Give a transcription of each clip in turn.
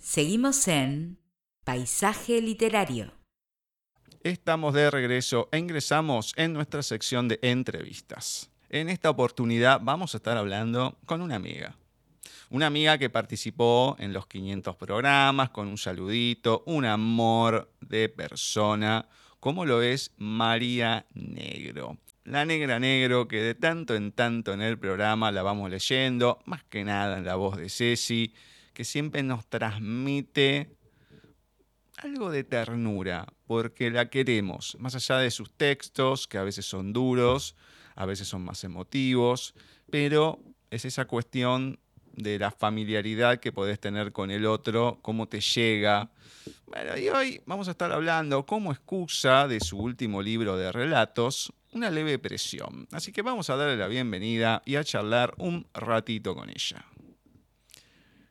Seguimos en Paisaje Literario. Estamos de regreso e ingresamos en nuestra sección de entrevistas. En esta oportunidad vamos a estar hablando con una amiga. Una amiga que participó en los 500 programas con un saludito, un amor de persona, como lo es María Negro. La negra negro que de tanto en tanto en el programa la vamos leyendo, más que nada en la voz de Ceci, que siempre nos transmite algo de ternura, porque la queremos, más allá de sus textos, que a veces son duros, a veces son más emotivos, pero es esa cuestión de la familiaridad que podés tener con el otro, cómo te llega. Bueno, y hoy vamos a estar hablando como excusa de su último libro de relatos, Una leve presión. Así que vamos a darle la bienvenida y a charlar un ratito con ella.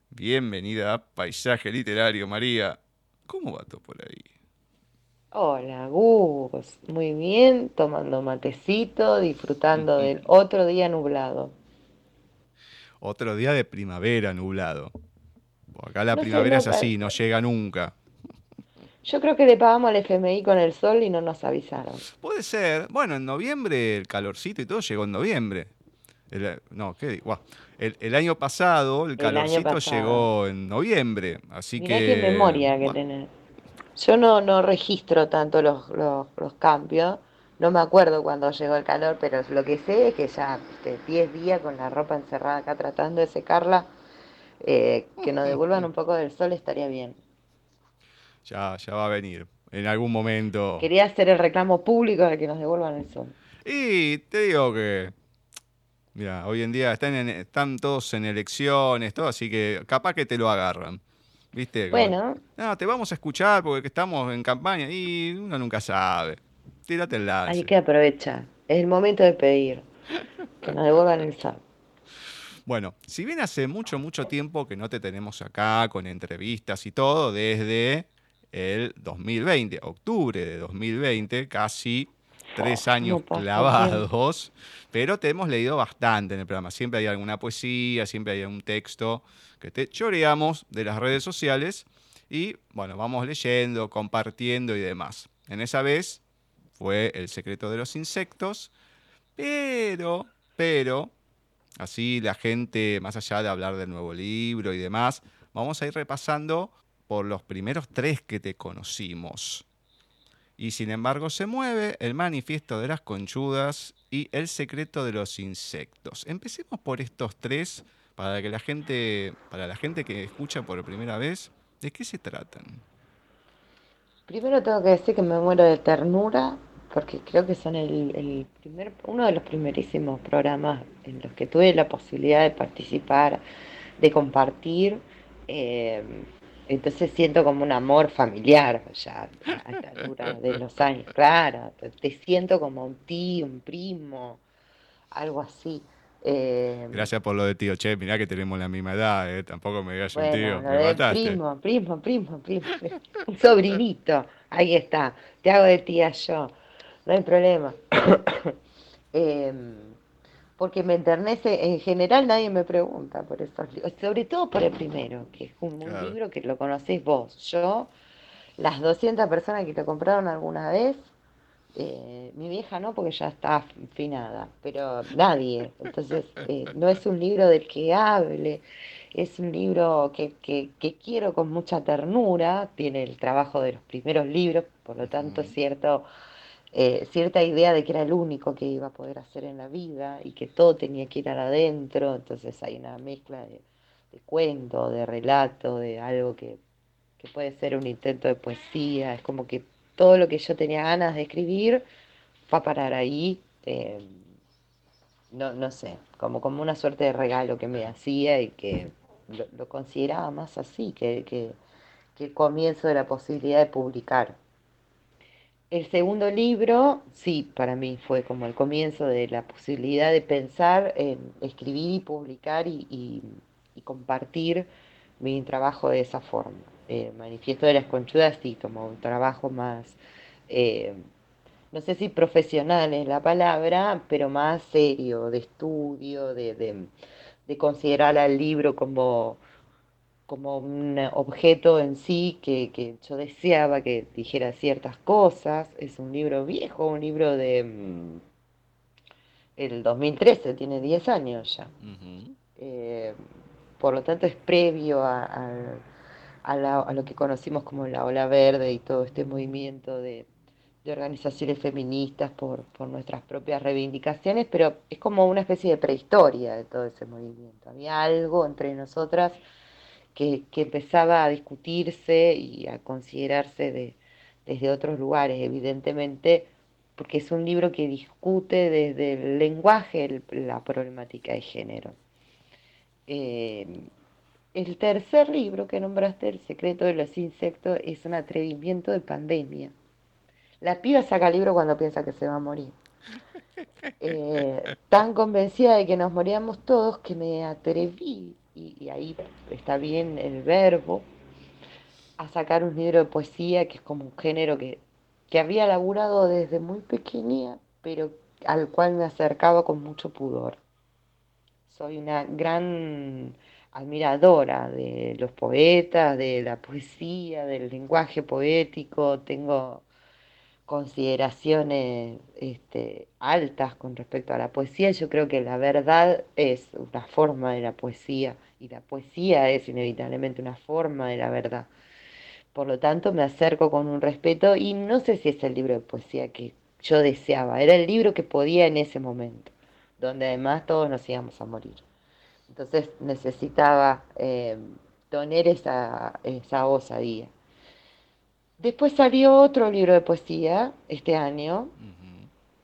Bienvenida a Paisaje Literario, María. ¿Cómo va todo por ahí? Hola, Gus. Muy bien, tomando matecito, disfrutando del otro día nublado. Otro día de primavera nublado. Acá la primavera es así, no llega nunca. Yo creo que le pagamos al FMI con el sol y no nos avisaron. Puede ser. Bueno, en noviembre el calorcito y todo llegó en noviembre. no, ¿qué digo? El, año pasado el, calorcito llegó en noviembre, así Mirá que... qué memoria que tenés. Yo no, no registro tanto los, los, cambios, no me acuerdo cuando llegó el calor, pero lo que sé es que ya 10 días con la ropa encerrada acá tratando de secarla, eh, que nos devuelvan un poco del sol estaría bien. Ya, ya va a venir, en algún momento. Quería hacer el reclamo público de que nos devuelvan el sol. Y te digo que Mira, hoy en día están, están todos en elecciones, todo, así que capaz que te lo agarran. ¿Viste? Bueno. No, te vamos a escuchar porque estamos en campaña y uno nunca sabe. Tírate el lado. Hay que aprovechar. Es el momento de pedir que nos devuelvan el sal. Bueno, si bien hace mucho, mucho tiempo que no te tenemos acá con entrevistas y todo, desde el 2020, octubre de 2020, casi tres años clavados, pero te hemos leído bastante en el programa. Siempre hay alguna poesía, siempre hay un texto que te choreamos de las redes sociales y bueno, vamos leyendo, compartiendo y demás. En esa vez fue El secreto de los insectos, pero, pero, así la gente, más allá de hablar del nuevo libro y demás, vamos a ir repasando por los primeros tres que te conocimos y sin embargo se mueve el manifiesto de las conchudas y el secreto de los insectos. Empecemos por estos tres para que la gente, para la gente que escucha por primera vez, ¿de qué se tratan? Primero tengo que decir que me muero de ternura porque creo que son el, primer, uno de los primerísimos programas en los que tuve la posibilidad de participar, de compartir. Eh, entonces siento como un amor familiar ya a esta altura de los años, claro, te siento como un tío, un primo, algo así. Eh, Gracias por lo de tío, che, mirá que tenemos la misma edad, eh, tampoco me digas un tío, me mataste. Primo, primo, primo, primo, un sobrinito, ahí está, te hago de tía yo, no hay problema. eh, porque me enternece, en general nadie me pregunta por esos libros, sobre todo por el primero, que es un, libro que lo conocéis vos. Yo, las 200 personas que te compraron alguna vez, eh, mi vieja no, porque ya está afinada, pero nadie. Entonces, eh, no es un libro del que hable, es un libro que, que, que, quiero con mucha ternura, tiene el trabajo de los primeros libros, por lo tanto, es cierto eh, cierta idea de que era el único que iba a poder hacer en la vida y que todo tenía que ir adentro, entonces hay una mezcla de, cuento, de relato, de algo que, puede ser un intento de poesía, es como que todo lo que yo tenía ganas de escribir va a parar ahí, eh, no, no sé, como, como una suerte de regalo que me hacía y que lo, consideraba más así que, que el comienzo de la posibilidad de publicar. El segundo libro, sí, para mí fue como el comienzo de la posibilidad de pensar en escribir y publicar y, compartir mi trabajo de esa forma. El Manifiesto de las Conchudas, sí, como un trabajo más, eh, no sé si profesional es la palabra, pero más serio, de estudio, de, de considerar al libro como como un objeto en sí que, que, yo deseaba que dijera ciertas cosas. Es un libro viejo, un libro de mm, el 2013, tiene 10 años ya. Eh, por lo tanto es previo a, a, lo que conocimos como la ola verde y todo este movimiento de, de organizaciones feministas por, por, nuestras propias reivindicaciones, pero es como una especie de prehistoria de todo ese movimiento. Había algo entre nosotras que, que empezaba a discutirse y a considerarse de, desde otros lugares, evidentemente porque es un libro que discute desde el lenguaje la problemática de género. Eh, el tercer libro que nombraste, El secreto de los insectos, es un atrevimiento de pandemia. La piba saca el libro cuando piensa que se va a morir. Eh, tan convencida de que nos moríamos todos que me atreví, y ahí está bien el verbo, a sacar un libro de poesía que es como un género que que había laburado desde muy pequeña, pero al cual me acercaba con mucho pudor. Soy una gran admiradora de los poetas, de la poesía, del lenguaje poético, tengo consideraciones este, altas con respecto a la poesía. Yo creo que la verdad es una forma de la poesía y la poesía es inevitablemente una forma de la verdad. Por lo tanto, me acerco con un respeto y no sé si es el libro de poesía que yo deseaba, era el libro que podía en ese momento, donde además todos nos íbamos a morir. Entonces necesitaba eh, tener esa, esa osadía. Después salió otro libro de poesía este año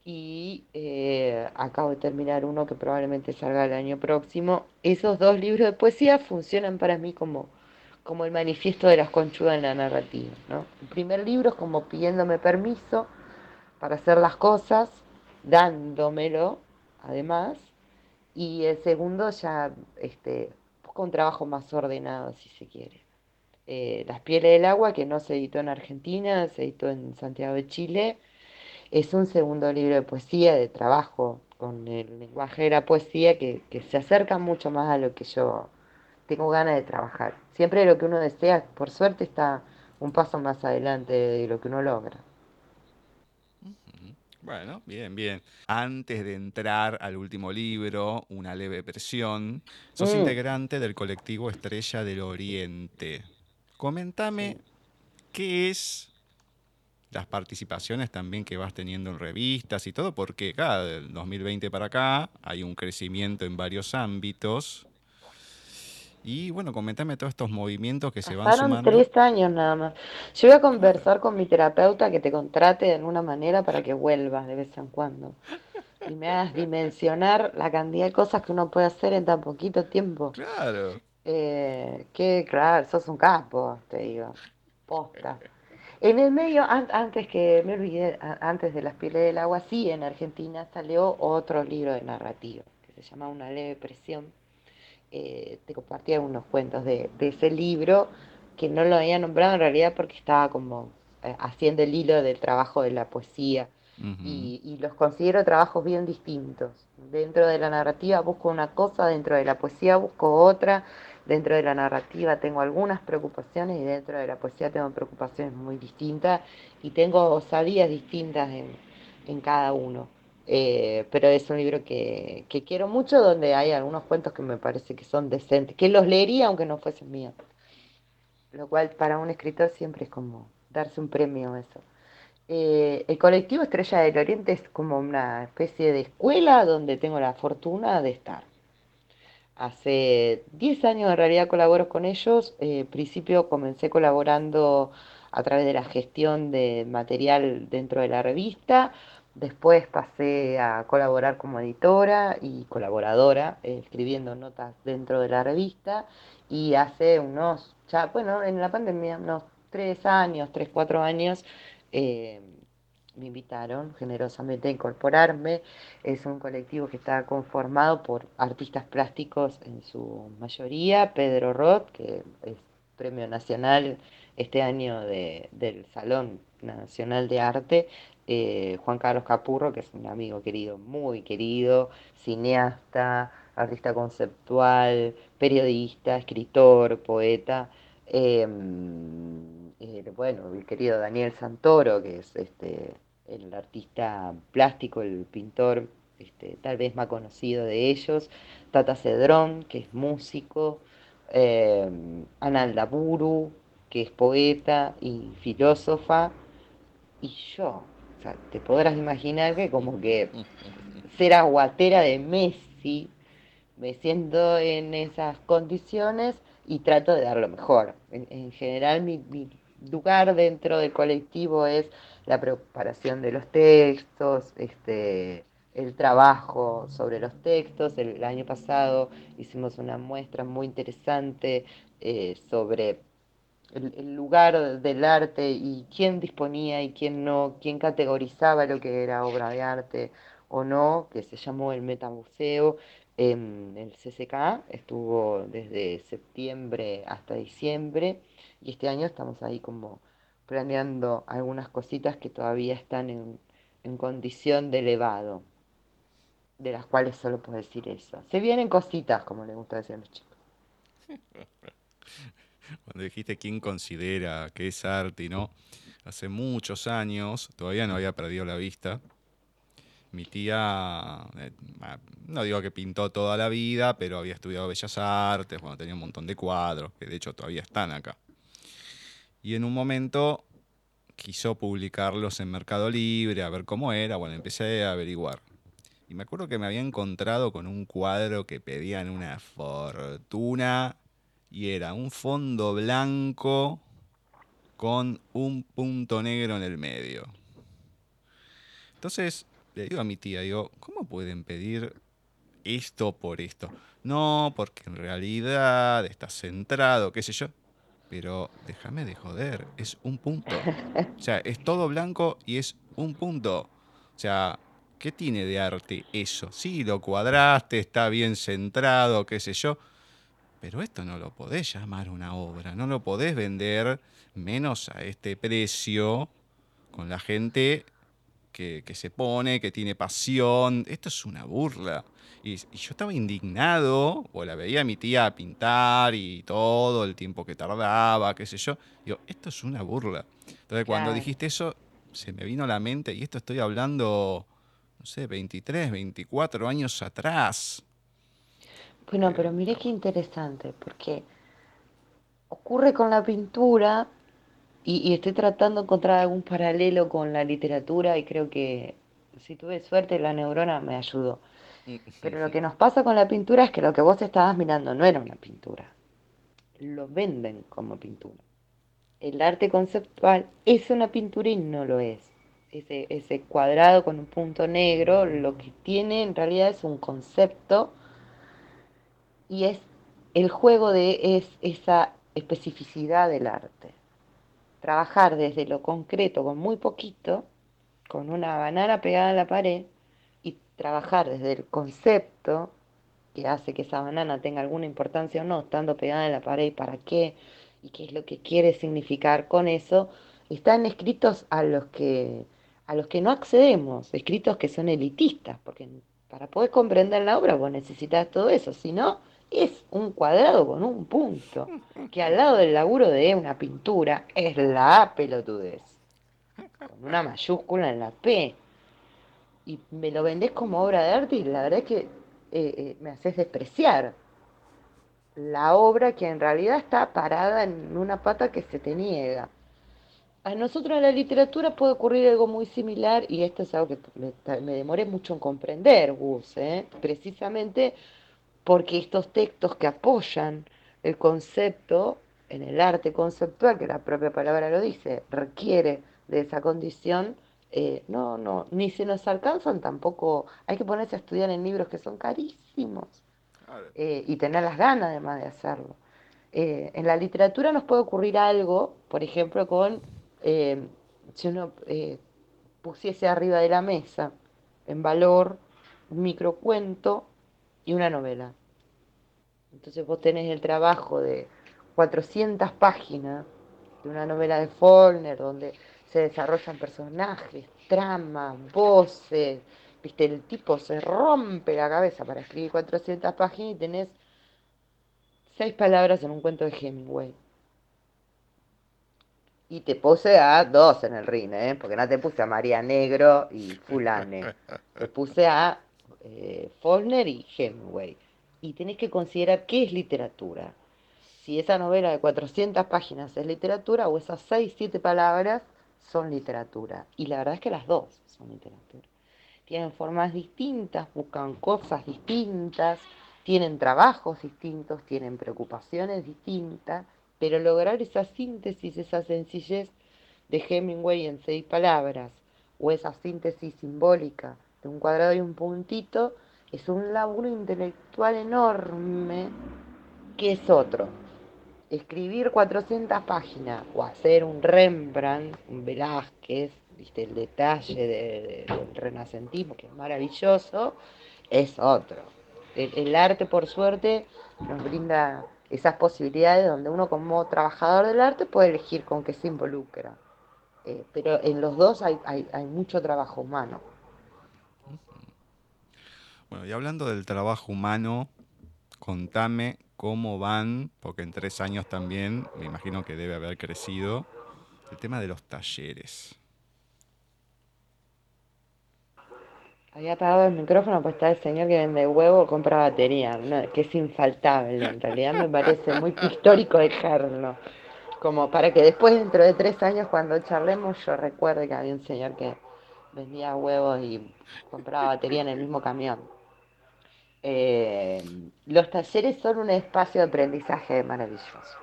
y eh, acabo de terminar uno que probablemente salga el año próximo. Esos dos libros de poesía funcionan para mí como como el manifiesto de las conchudas en la narrativa. ¿no? El primer libro es como pidiéndome permiso para hacer las cosas, dándomelo, además, y el segundo ya este, con un trabajo más ordenado, si se quiere. Eh, las pieles del agua, que no se editó en Argentina, se editó en Santiago de Chile, es un segundo libro de poesía, de trabajo con el lenguaje de la poesía, que, que se acerca mucho más a lo que yo tengo ganas de trabajar. Siempre lo que uno desea, por suerte, está un paso más adelante de lo que uno logra. Bueno, bien, bien. Antes de entrar al último libro, Una leve presión, sos mm. integrante del colectivo Estrella del Oriente. Coméntame qué es las participaciones también que vas teniendo en revistas y todo, porque cada del 2020 para acá hay un crecimiento en varios ámbitos y bueno, coméntame todos estos movimientos que se van sumando. tres años nada más. Yo voy a conversar con mi terapeuta que te contrate de alguna manera para que vuelvas de vez en cuando. Y me hagas dimensionar la cantidad de cosas que uno puede hacer en tan poquito tiempo. Claro. Eh, que claro, sos un capo, te digo. Posta. En el medio, antes que me olvidé, antes de Las pieles del agua, sí, en Argentina salió otro libro de narrativa que se llama Una leve presión eh, te compartía unos cuentos de, ese libro que no lo había nombrado en realidad porque estaba como eh, haciendo el hilo del trabajo de la poesía y, los considero trabajos bien distintos. Dentro de la narrativa busco una cosa, dentro de la poesía busco otra, dentro de la narrativa tengo algunas preocupaciones y dentro de la poesía tengo preocupaciones muy distintas y tengo osadías distintas en cada uno. Eh, pero es un libro que, quiero mucho, donde hay algunos cuentos que me parece que son decentes, que los leería aunque no fuesen míos. Lo cual para un escritor siempre es como darse un premio a eso. Eh, el colectivo Estrella del Oriente es como una especie de escuela donde tengo la fortuna de estar. Hace 10 años en realidad colaboro con ellos. Eh, principio comencé colaborando a través de la gestión de material dentro de la revista Después pasé a colaborar como editora y colaboradora, eh, escribiendo notas dentro de la revista. Y hace unos, ya, bueno, en la pandemia, unos tres años, tres, cuatro años, eh, me invitaron generosamente a incorporarme. Es un colectivo que está conformado por artistas plásticos en su mayoría. Pedro Roth, que es premio nacional este año del Salón Nacional de Arte, eh, Juan Carlos Capurro, que es un amigo querido, muy querido, cineasta, artista conceptual, periodista, escritor, poeta. Em, eh, bueno, el querido Daniel Santoro, que es este, el artista plástico, el pintor este, tal vez más conocido de ellos, Tata Cedrón, que es músico, eh, Analda Buru, que es poeta y filósofa, y yo. O sea, te podrás imaginar que como que ser aguatera de Messi, me siento en esas condiciones y trato de dar lo mejor. En, general mi, mi, lugar dentro del colectivo es la preparación de los textos, este, el trabajo sobre los textos. El, año pasado hicimos una muestra muy interesante eh, sobre el, lugar del arte y quién disponía y quién no, quién categorizaba lo que era obra de arte o no, que se llamó el Metamuseo. En el CCK estuvo desde septiembre hasta diciembre y este año estamos ahí como planeando algunas cositas que todavía están en, en condición de elevado de las cuales solo puedo decir eso. Se vienen cositas, como le gusta decir a los chicos. Cuando dijiste quién considera que es arte no, hace muchos años, todavía no había perdido la vista. Mi tía, eh, no digo que pintó toda la vida, pero había estudiado Bellas Artes, bueno, tenía un montón de cuadros, que de hecho todavía están acá. Y en un momento quiso publicarlos en Mercado Libre, a ver cómo era, bueno, empecé a averiguar y me acuerdo que me había encontrado con un cuadro que pedían una fortuna y era un fondo blanco con un punto negro en el medio. Entonces le digo a mi tía, digo, ¿cómo pueden pedir esto por esto? No, porque en realidad está centrado, qué sé yo. Pero déjame de joder, es un punto. O sea, es todo blanco y es un punto. O sea, ¿Qué tiene de arte eso? Sí, lo cuadraste, está bien centrado, qué sé yo, pero esto no lo podés llamar una obra, no lo podés vender menos a este precio con la gente que, se pone, que tiene pasión. Esto es una burla. Y, yo estaba indignado, o la veía a mi tía pintar y todo, el tiempo que tardaba, qué sé yo. Digo, esto es una burla. Entonces, cuando dijiste eso, se me vino a la mente, y esto estoy hablando no sé, 23, 24 años atrás. Bueno, pero mire qué interesante, porque ocurre con la pintura y, estoy tratando de encontrar algún paralelo con la literatura y creo que si tuve suerte la neurona me ayudó. Pero lo que nos pasa con la pintura es que lo que vos estabas mirando no era una pintura. Lo venden como pintura. El arte conceptual es una pintura y no lo es ese, cuadrado con un punto negro, lo que tiene en realidad es un concepto y es el juego de es esa especificidad del arte. Trabajar desde lo concreto con muy poquito, con una banana pegada a la pared, trabajar desde el concepto que hace que esa banana tenga alguna importancia o no, estando pegada en la pared, para qué, y qué es lo que quiere significar con eso, están escritos a los que a los que no accedemos, escritos que son elitistas, porque para poder comprender la obra vos necesitas todo eso, si no, es un cuadrado con un punto, que al lado del laburo de una pintura es la pelotudez, con una mayúscula en la P. Y me lo vendés como obra de arte y la verdad es que eh, eh, me haces despreciar la obra que en realidad está parada en una pata que se te niega. A nosotros en la literatura puede ocurrir algo muy similar y esto es algo que me, demoré mucho en comprender, Gus, ¿eh? precisamente porque estos textos que apoyan el concepto en el arte conceptual, que la propia palabra lo dice, requiere de esa condición, eh, no, no, ni se nos alcanzan tampoco, hay que ponerse a estudiar en libros que son carísimos eh, y tener las ganas además de hacerlo. en la literatura nos puede ocurrir algo, por ejemplo, con eh, si uno eh, pusiese arriba de la mesa en valor un microcuento y una novela. Entonces vos tenés el trabajo de 400 páginas de una novela de Faulkner donde se desarrollan personajes, tramas, voces, viste, el tipo se rompe la cabeza para escribir 400 páginas y tenés seis palabras en un cuento de Hemingway. Y te puse a dos en el ring, ¿eh? porque no te puse a María Negro y Fulane. Te puse a eh, y Hemingway. Y tenés que considerar qué es literatura. Si esa novela de 400 páginas es literatura o esas 6, 7 palabras son literatura. Y la verdad es que las dos son literatura. Tienen formas distintas, buscan cosas distintas, tienen trabajos distintos, tienen preocupaciones distintas, pero lograr esa síntesis, esa sencillez de Hemingway en seis palabras, o esa síntesis simbólica de un cuadrado y un puntito, es un laburo intelectual enorme que es otro. Escribir 400 páginas o hacer un Rembrandt, un Velázquez, ¿viste? el detalle del renacentismo, que es maravilloso, es otro. el arte, por suerte, nos brinda esas posibilidades donde uno como trabajador del arte puede elegir con qué se involucra. Eh, pero en los dos hay, hay, mucho trabajo humano. Bueno, y hablando del trabajo humano, contame cómo van, porque en tres años también me imagino que debe haber crecido, el tema de los talleres. Había apagado el micrófono, pues está el señor que vende huevo compra batería, que es infaltable. En realidad me parece muy histórico dejarlo. Como para que después, dentro de tres años, cuando charlemos, yo recuerde que había un señor que vendía huevos y compraba batería en el mismo camión. Eh, los talleres son un espacio de aprendizaje maravilloso.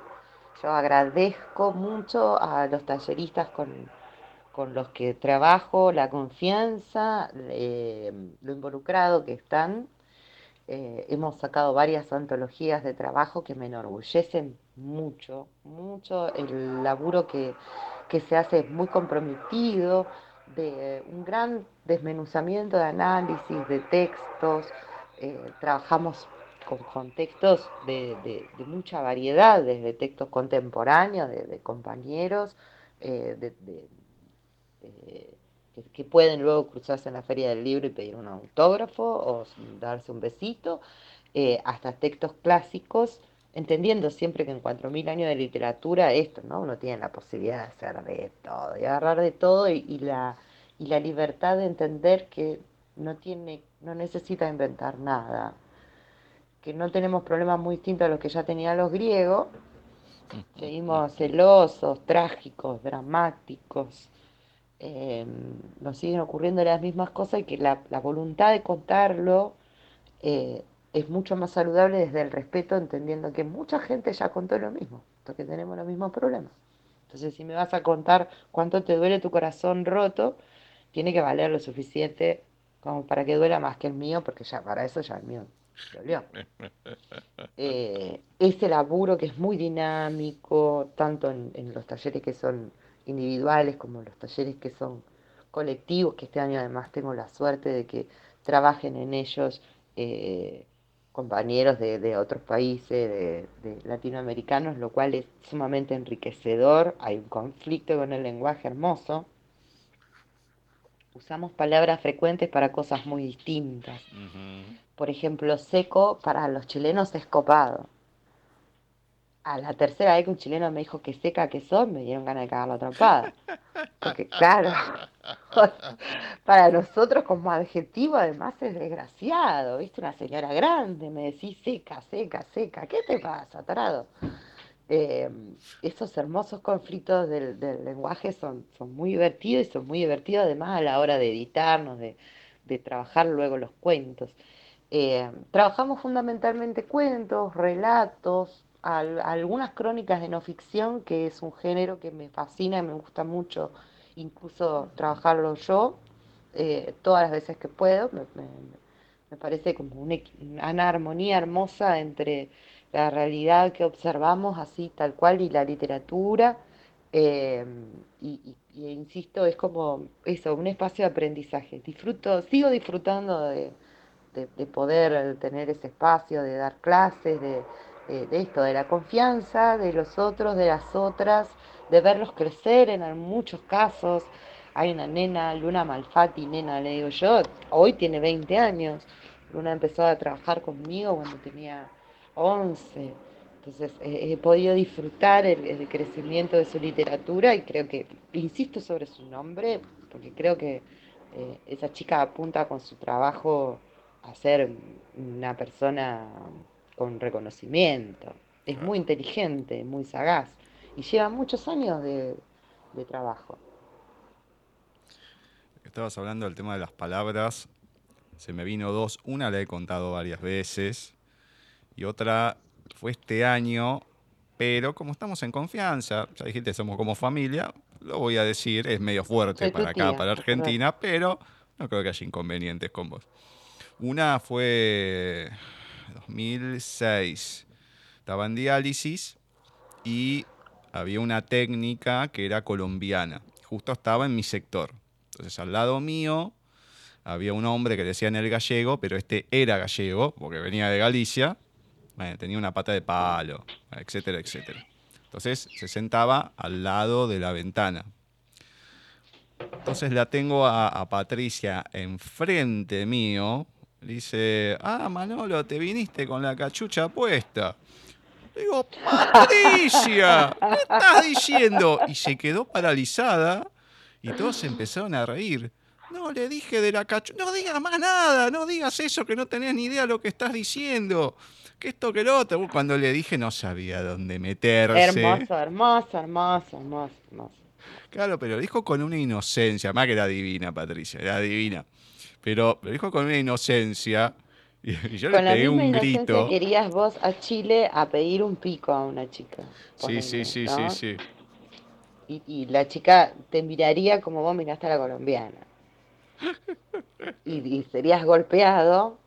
Yo agradezco mucho a los talleristas con los que trabajo, la confianza, eh, lo involucrado que están. Eh, hemos sacado varias antologías de trabajo que me enorgullecen mucho, mucho. El laburo que, se hace es muy comprometido, de un gran desmenuzamiento de análisis, de textos. Eh, trabajamos con, contextos de, mucha variedad, desde textos contemporáneos, de, compañeros, eh, que, pueden luego cruzarse en la feria del libro y pedir un autógrafo o darse un besito, eh, hasta textos clásicos, entendiendo siempre que en 4.000 años de literatura esto, ¿no? Uno tiene la posibilidad de hacer de todo, de agarrar de todo y, la, y la libertad de entender que no, tiene, no necesita inventar nada, que no tenemos problemas muy distintos a los que ya tenían los griegos, seguimos celosos, trágicos, dramáticos, eh, nos siguen ocurriendo las mismas cosas y que la, voluntad de contarlo eh, es mucho más saludable desde el respeto, entendiendo que mucha gente ya contó lo mismo, que tenemos los mismos problemas. Entonces, si me vas a contar cuánto te duele tu corazón roto, tiene que valer lo suficiente como para que duela más que el mío, porque ya para eso ya el mío dolió. Eh, ese laburo que es muy dinámico, tanto en los talleres que son individuales como los talleres que son colectivos, que este año además tengo la suerte de que trabajen en ellos eh, compañeros de, otros países, de, latinoamericanos, lo cual es sumamente enriquecedor. Hay un conflicto con el lenguaje hermoso. Usamos palabras frecuentes para cosas muy distintas. Por ejemplo, seco para los chilenos es copado a la tercera vez que un chileno me dijo que seca que son, me dieron ganas de cagar la atrapada. Porque claro, para nosotros como adjetivo además es desgraciado, ¿viste? Una señora grande, me decís seca, seca, seca, ¿qué te pasa, tarado? Eh, esos hermosos conflictos del, lenguaje son, son muy divertidos y son muy divertidos además a la hora de editarnos, de, trabajar luego los cuentos. Eh, trabajamos fundamentalmente cuentos, relatos, algunas crónicas de no ficción, que es un género que me fascina y me gusta mucho, incluso trabajarlo yo, eh, todas las veces que puedo. Me, parece como una, armonía hermosa entre la realidad que observamos así tal cual y la literatura. Eh, y, insisto, es como eso, un espacio de aprendizaje. Disfruto, sigo disfrutando de poder tener ese espacio, de dar clases, de, de, esto, de la confianza de los otros, de las otras, de verlos crecer en muchos casos. Hay una nena, Luna Malfatti, nena, le digo yo, hoy tiene 20 años. Luna empezó a trabajar conmigo cuando tenía 11. Entonces he podido disfrutar el, crecimiento de su literatura y creo que, insisto sobre su nombre, porque creo que eh, esa chica apunta con su trabajo a ser una persona con reconocimiento. Es muy inteligente, muy sagaz y lleva muchos años de, de trabajo. Estabas hablando del tema de las palabras. Se me vino dos. Una la he contado varias veces y otra fue este año, pero como estamos en confianza, ya dijiste, somos como familia, lo voy a decir, es medio fuerte para acá, para Argentina, pero no creo que haya inconvenientes con vos. Una fue 2006, estaba en diálisis y había una técnica que era colombiana, justo estaba en mi sector. Entonces al lado mío había un hombre que decía en el gallego, pero este era gallego, porque venía de Galicia, tenía una pata de palo, etcétera, etcétera. Entonces se sentaba al lado de la ventana. Entonces la tengo a, Patricia enfrente mío. dice, ah, Manolo, te viniste con la cachucha puesta. Digo, Patricia, ¿qué estás diciendo? Y se quedó paralizada y todos empezaron a reír. No, le dije de la cachucha. No digas más nada, no digas eso que no tenés ni idea de lo que estás diciendo que esto, que lo otro. Cuando le dije no sabía dónde meterse. Hermoso, hermoso, hermoso, hermoso, hermoso. Claro, pero lo dijo con una inocencia, más que era divina, Patricia, era divina. Pero lo dijo con una inocencia. Y, yo le pegué un grito. querías vos a Chile a pedir un pico a una chica. Sí, sí, sí, sí, sí. Y, la chica te miraría como vos miraste a la colombiana. y serías golpeado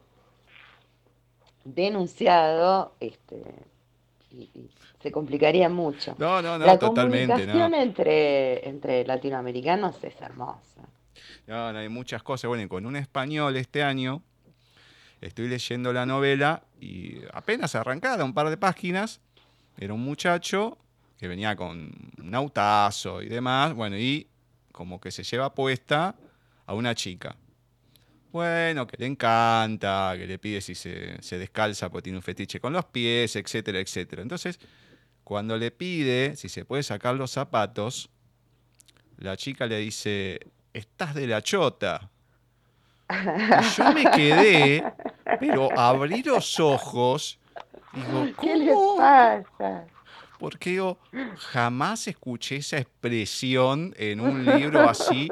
denunciado, este, y, se complicaría mucho. No, no, no, la totalmente. La comunicación entre, entre latinoamericanos es hermosa. No, no, hay muchas cosas. Bueno, con un español este año estoy leyendo la novela y apenas arrancada, un par de páginas, era un muchacho que venía con un autazo y demás, bueno, y como que se lleva puesta a una chica. Bueno, que le encanta, que le pide si se, descalza porque tiene un fetiche con los pies, etcétera, etcétera. Entonces, cuando le pide si se puede sacar los zapatos, la chica le dice, estás de la chota. Y yo me quedé, pero abrí los ojos. Digo, ¿cómo? ¿Qué le pasa? Porque yo jamás escuché esa expresión en un libro así.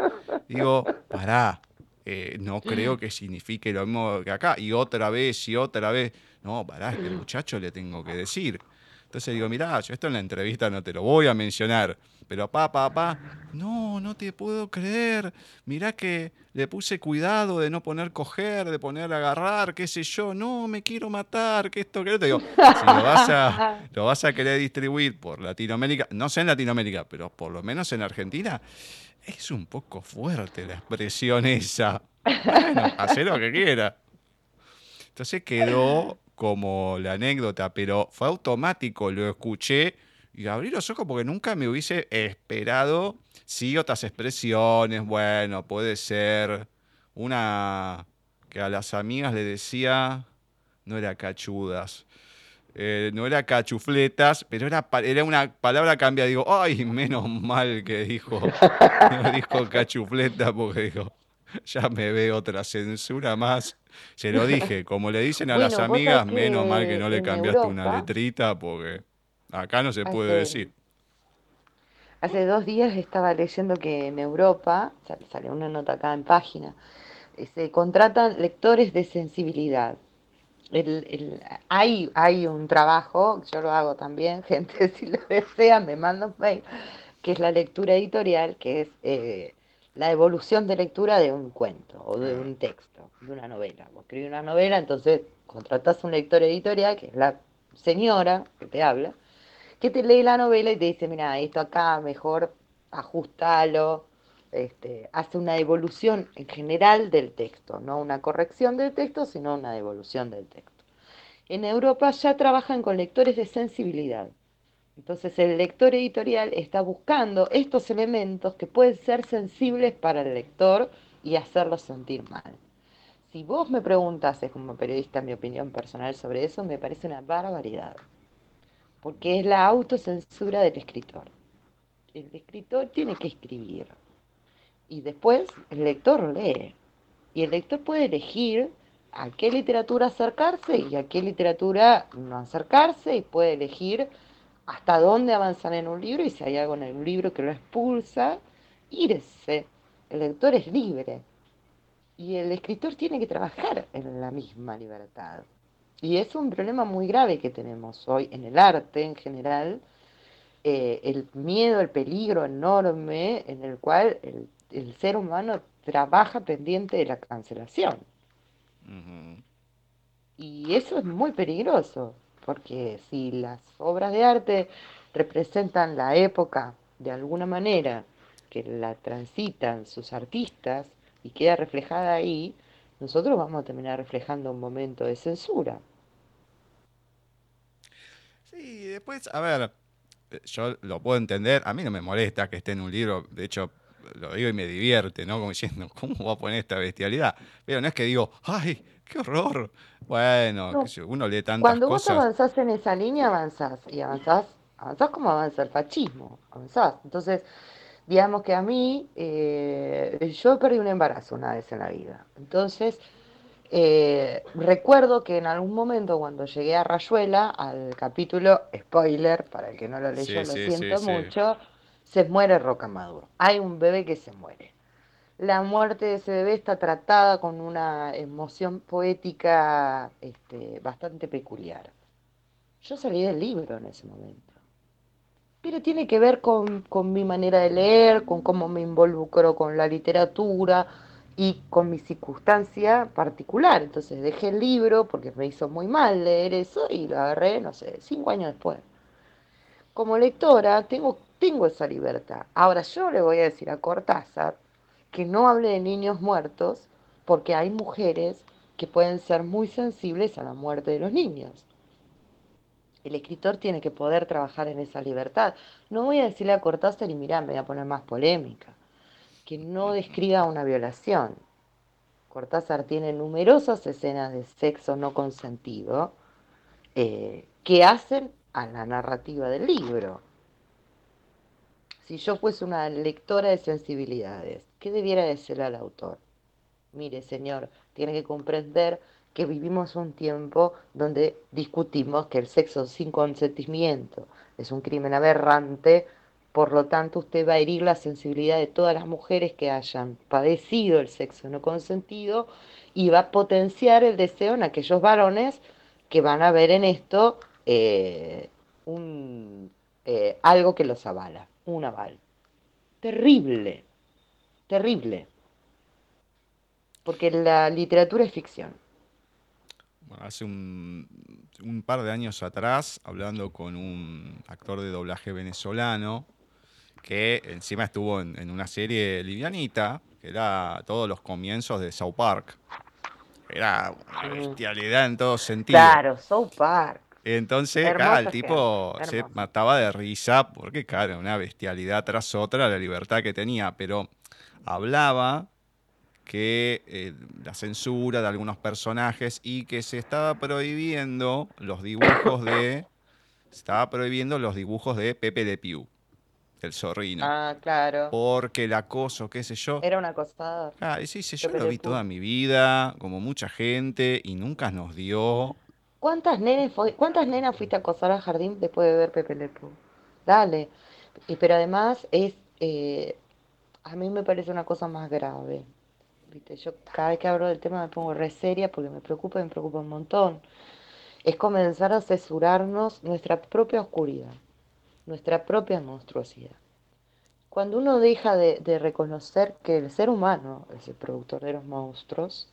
Digo, pará, eh, no creo que signifique lo mismo que acá. Y otra vez, y otra vez. No, pará, este muchacho le tengo que decir. Entonces digo, mirá, yo esto en la entrevista no te lo voy a mencionar, pero papá, papá, no, no te puedo creer. Mirá que le puse cuidado de no poner coger, de poner agarrar, qué sé yo, no, me quiero matar, que esto, que lo te digo, si lo vas, a, lo vas a querer distribuir por Latinoamérica, no sé en Latinoamérica, pero por lo menos en Argentina, es un poco fuerte la expresión esa. Bueno, hace lo que quiera. Entonces quedó como la anécdota, pero fue automático, lo escuché y abrí los ojos porque nunca me hubiese esperado, sí, otras expresiones, bueno, puede ser una que a las amigas le decía, no era cachudas, eh, no era cachufletas, pero era, era una palabra cambia. Digo, ay, menos mal que dijo, no dijo cachufleta, porque dijo, ya me ve otra censura más. Se lo dije, como le dicen a las amigas, menos mal que no le cambiaste una letrita, porque acá no se puede decir. Hace dos días estaba leyendo que en Europa, salió una nota acá en página, eh, se contratan lectores de sensibilidad el, hay, hay un trabajo, yo lo hago también, gente si lo desea me manda un mail, que es la lectura editorial, que es eh, la evolución de lectura de un cuento o de un texto, de una novela. Vos escribís una novela, entonces contratás un lector editorial, que es la señora que te habla, que te lee la novela y te dice, mira, esto acá mejor ajustalo, este, hace una evolución en general del texto, no una corrección del texto, sino una devolución del texto. En Europa ya trabajan con lectores de sensibilidad. Entonces el lector editorial está buscando estos elementos que pueden ser sensibles para el lector y hacerlo sentir mal. Si vos me preguntases como periodista mi opinión personal sobre eso, me parece una barbaridad. Porque es la autocensura del escritor. El escritor tiene que escribir. Y después el lector lee. Y el lector puede elegir a qué literatura acercarse y a qué literatura no acercarse y puede elegir hasta dónde avanzar en un libro y si hay algo en un libro que lo expulsa, irse. El lector es libre y el escritor tiene que trabajar en la misma libertad. Y es un problema muy grave que tenemos hoy en el arte en general, eh, el miedo, el peligro enorme en el cual el, ser humano trabaja pendiente de la cancelación. Y eso es muy peligroso, porque si las obras de arte representan la época de alguna manera que la transitan sus artistas, y queda reflejada ahí, nosotros vamos a terminar reflejando un momento de censura. Sí, después, a ver, yo lo puedo entender, a mí no me molesta que esté en un libro, de hecho, lo digo y me divierte, ¿no? Como diciendo, ¿cómo va a poner esta bestialidad? Pero no es que digo, ¡ay, qué horror! Bueno, uno lee tantas Cuando cosas. Cuando vos avanzás en esa línea, avanzás, y avanzás, avanzás como avanza el fascismo, avanzás. Entonces, digamos que a mí, eh, yo perdí un embarazo una vez en la vida. Entonces, eh, recuerdo que en algún momento cuando llegué a Rayuela, al capítulo, spoiler, para el que no lo leyó, lo siento mucho, se muere Roca Maduro. Hay un bebé que se muere. La muerte de ese bebé está tratada con una emoción poética este, bastante peculiar. Yo salí del libro en ese momento pero tiene que ver con, mi manera de leer, con cómo me involucro con la literatura y con mi circunstancia particular. Entonces dejé el libro porque me hizo muy mal leer eso y lo agarré, no sé, cinco años después. Como lectora tengo, tengo esa libertad. Ahora yo le voy a decir a Cortázar que no hable de niños muertos porque hay mujeres que pueden ser muy sensibles a la muerte de los niños. El escritor tiene que poder trabajar en esa libertad. No voy a decirle a Cortázar y mirá, me voy a poner más polémica, que no describa una violación. Cortázar tiene numerosas escenas de sexo no consentido eh, que hacen a la narrativa del libro. Si yo fuese una lectora de sensibilidades, ¿qué debiera decir al autor? Mire, señor, tiene que comprender que vivimos un tiempo donde discutimos que el sexo sin consentimiento es un crimen aberrante, por lo tanto usted va a herir la sensibilidad de todas las mujeres que hayan padecido el sexo no consentido y va a potenciar el deseo en aquellos varones que van a ver en esto eh, un, eh, algo que los avala, un aval. Terrible, terrible, porque la literatura es ficción hace un, par de años atrás, hablando con un actor de doblaje venezolano, que encima estuvo en, una serie livianita, que era todos los comienzos de South Park. Era una bestialidad en todo sentido. Claro, South Park. Entonces, el tipo se mataba de risa porque, claro, una bestialidad tras otra, la libertad que tenía, pero hablaba que eh, la censura de algunos personajes y que se estaba prohibiendo los dibujos de se estaba prohibiendo los dibujos de Pepe de Piu, el zorrino. Ah, claro. Porque el acoso, qué sé yo. Era un acosador. Ah, sí, sí, yo lo vi toda mi vida, como mucha gente, y nunca nos dio. ¿Cuántas, nenes ¿Cuántas nenas fuiste a acosar al jardín después de ver Pepe Le? Dale. Y, pero además es, eh, a mí me parece una cosa más grave. Yo cada vez que hablo del tema me pongo re seria porque me preocupa y me preocupa un montón. Es comenzar a censurarnos nuestra propia oscuridad, nuestra propia monstruosidad. Cuando uno deja de, reconocer que el ser humano es el productor de los monstruos,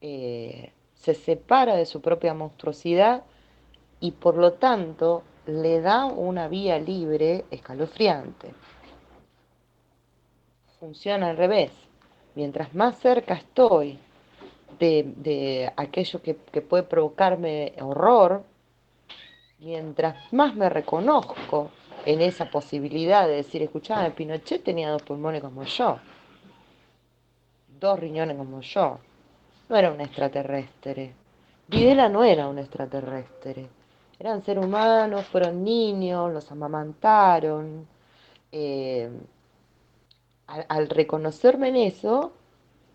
eh, se separa de su propia monstruosidad y por lo tanto le da una vía libre escalofriante. Funciona al revés mientras más cerca estoy de, aquello que, puede provocarme horror, mientras más me reconozco en esa posibilidad de decir, escuchame, Pinochet tenía dos pulmones como yo, dos riñones como yo, no era un extraterrestre. Videla no era un extraterrestre. Eran seres humanos, fueron niños, los amamantaron. Eh, al, reconocerme en eso,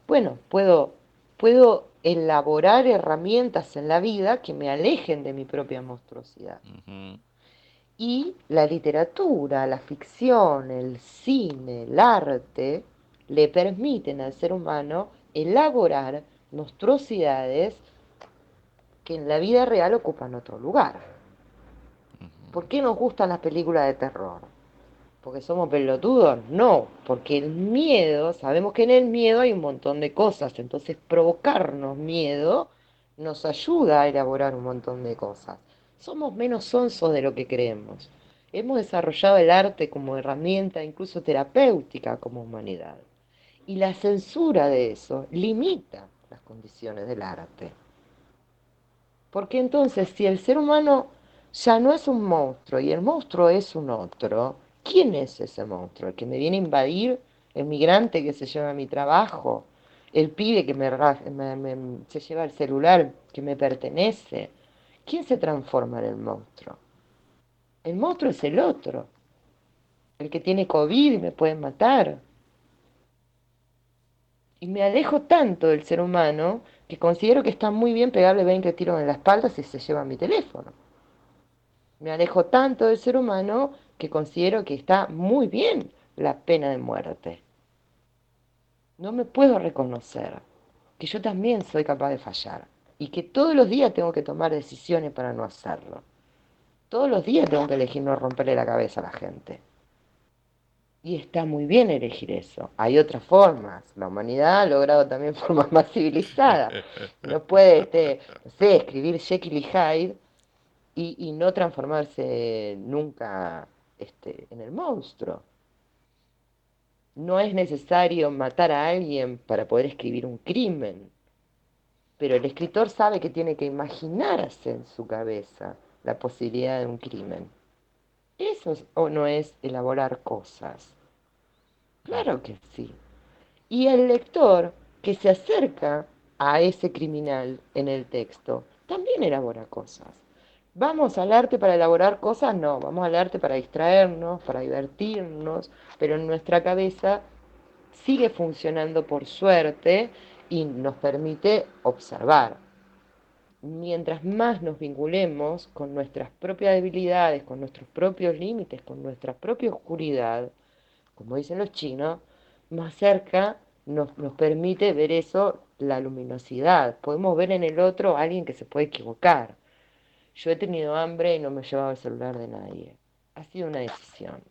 bueno, puedo, puedo elaborar herramientas en la vida que me alejen de mi propia monstruosidad. Y la literatura, la ficción, el cine, el arte, le permiten al ser humano elaborar monstruosidades que en la vida real ocupan otro lugar. ¿Por qué nos gustan las películas de terror? ¿Porque somos pelotudos? No, porque el miedo, sabemos que en el miedo hay un montón de cosas, entonces provocarnos miedo nos ayuda a elaborar un montón de cosas. Somos menos sonsos de lo que creemos. Hemos desarrollado el arte como herramienta incluso terapéutica como humanidad. Y la censura de eso limita las condiciones del arte. Porque entonces si el ser humano ya no es un monstruo y el monstruo es un otro, ¿quién es ese monstruo? ¿El que me viene a invadir? ¿El migrante que se lleva mi trabajo? ¿El pibe que me, se lleva el celular que me pertenece? ¿Quién se transforma en el monstruo? El monstruo es el otro, el que tiene COVID y me puede matar. Y me alejo tanto del ser humano que considero que está muy bien pegarle 20 tiros en la espalda si se lleva mi teléfono. Me alejo tanto del ser humano que considero que está muy bien la pena de muerte. No me puedo reconocer que yo también soy capaz de fallar y que todos los días tengo que tomar decisiones para no hacerlo. Todos los días tengo que elegir no romperle la cabeza a la gente. Y está muy bien elegir eso. Hay otras formas. La humanidad ha logrado también formas más civilizadas. No puede, este, no sé, escribir Jekyll Hyde y no transformarse nunca este, en el monstruo. No es necesario matar a alguien para poder escribir un crimen pero el escritor sabe que tiene que imaginarse en su cabeza la posibilidad de un crimen. ¿Eso o no es elaborar cosas? Claro que sí. Y el lector que se acerca a ese criminal en el texto también elabora cosas. ¿Vamos al arte para elaborar cosas? No, vamos al arte para distraernos, para divertirnos, pero en nuestra cabeza sigue funcionando por suerte y nos permite observar. Mientras más nos vinculemos con nuestras propias debilidades, con nuestros propios límites, con nuestra propia oscuridad, como dicen los chinos, más cerca nos, nos permite ver eso, la luminosidad. Podemos ver en el otro a alguien que se puede equivocar. Yo he tenido hambre y no me he llevado el celular de nadie. Ha sido una decisión.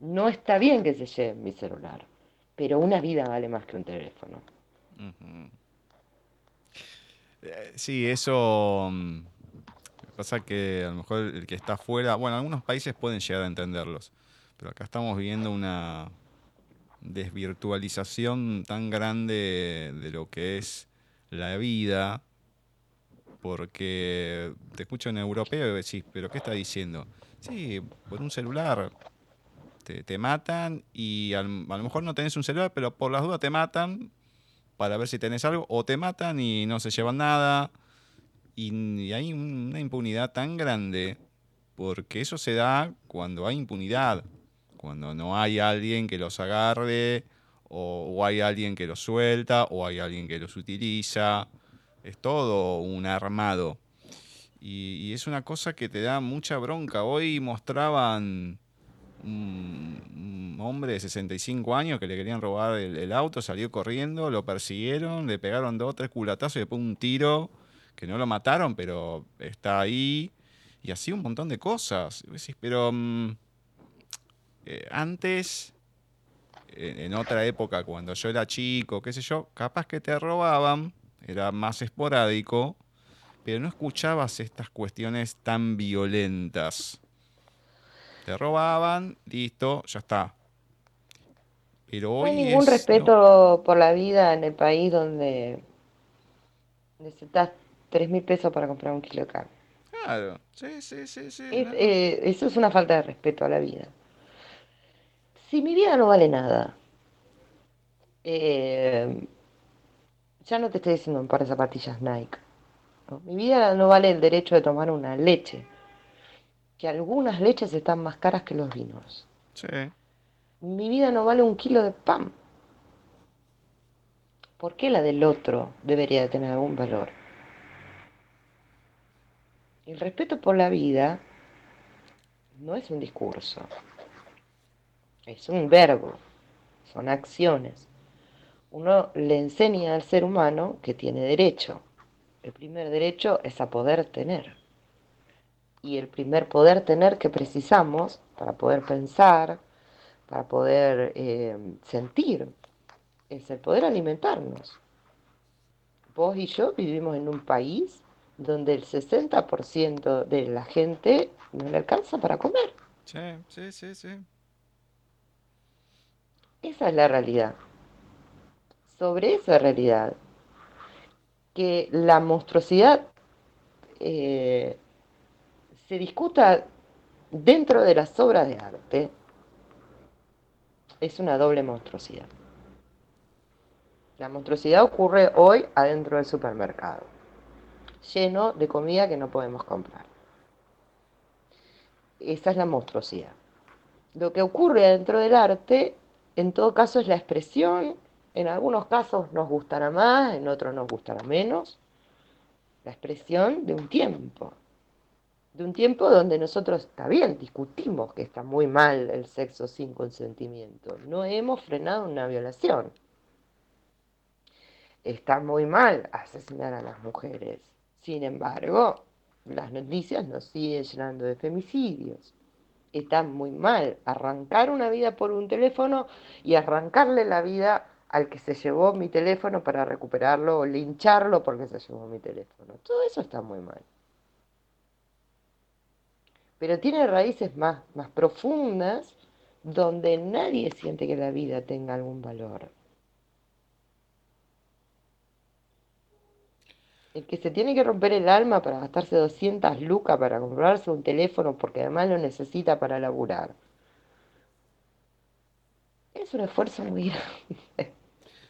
No está bien que se lleve mi celular, pero una vida vale más que un teléfono. Eh, sí, eso mm, pasa que a lo mejor el que está afuera, bueno, algunos países pueden llegar a entenderlos, pero acá estamos viviendo una desvirtualización tan grande de lo que es la vida, porque te escucho en europeo y decís, pero ¿qué está diciendo? Sí, por un celular te, matan y a lo mejor no tenés un celular, pero por las dudas te matan para ver si tenés algo, o te matan y no se llevan nada. Y, hay una impunidad tan grande, porque eso se da cuando hay impunidad, cuando no hay alguien que los agarre, o, hay alguien que los suelta, o hay alguien que los utiliza. Es todo un armado. y es una cosa que te da mucha bronca. Hoy mostraban un, hombre de 65 años que le querían robar el, auto, salió corriendo, lo persiguieron, le pegaron dos tres culatazos y después un tiro que no lo mataron, pero está ahí. Y así un montón de cosas. Pero mm, eh, antes, en, otra época, cuando yo era chico, qué sé yo, capaz que te robaban, era más esporádico, pero no escuchabas estas cuestiones tan violentas. Te robaban, listo, ya está. Pero hoy no hay ningún respeto por la vida en el país donde necesitas tres mil pesos para comprar un kilo de carne. Claro, sí, sí, sí, sí. Es- eh, eso es una falta de respeto a la vida. Si mi vida no vale nada, eh, ya no te estoy diciendo un par de zapatillas Nike. ¿no? Mi vida no vale el derecho de tomar una leche, que algunas leches están más caras que los vinos. Sí. Mi vida no vale un kilo de pan. ¿Por qué la del otro debería de tener algún valor? El respeto por la vida no es un discurso, es un verbo, son acciones. Uno le enseña al ser humano que tiene derecho. El primer derecho es a poder tener. Y el primer poder tener que precisamos para poder pensar, para poder eh, sentir, es el poder alimentarnos. Vos y yo vivimos en un país donde el 60% de la gente no le alcanza para comer. Sí, sí, sí, sí. Esa es la realidad. Sobre esa realidad, que la monstruosidad eh, se discuta dentro de las obras de arte, es una doble monstruosidad. La monstruosidad ocurre hoy adentro del supermercado, lleno de comida que no podemos comprar. Esa es la monstruosidad. Lo que ocurre adentro del arte, en todo caso, es la expresión. En algunos casos nos gustará más, en otros nos gustará menos. La expresión de un tiempo. De un tiempo donde nosotros, está bien, discutimos que está muy mal el sexo sin consentimiento. No hemos frenado una violación. Está muy mal asesinar a las mujeres. Sin embargo, las noticias nos siguen llenando de femicidios. Está muy mal arrancar una vida por un teléfono y arrancarle la vida al que se llevó mi teléfono para recuperarlo o lincharlo porque se llevó mi teléfono. Todo eso está muy mal. Pero tiene raíces más, más profundas donde nadie siente que la vida tenga algún valor. El que se tiene que romper el alma para gastarse 200 lucas para comprarse un teléfono porque además lo necesita para laburar. Es un esfuerzo muy grande.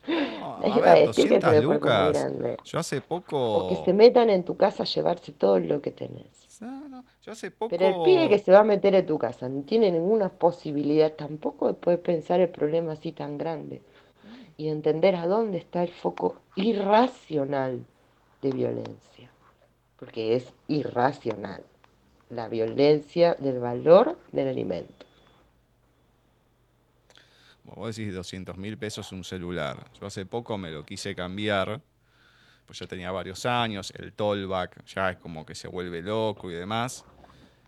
No, Nadie a va a ver, decir que es un 200 esfuerzo muy lucas. Yo hace O que poco. se metan en tu casa a llevarse todo lo que tenés. No, no, yo hace poco. Pero el pibe que se va a meter en tu casa no tiene ninguna posibilidad tampoco de poder pensar el problema así tan grande y entender a dónde está el foco irracional de violencia. Porque es irracional la violencia del valor del alimento. Vos decís 200 mil pesos un celular. Yo hace poco me lo quise cambiar, pues ya tenía varios años, el tollback ya es como que se vuelve loco y demás.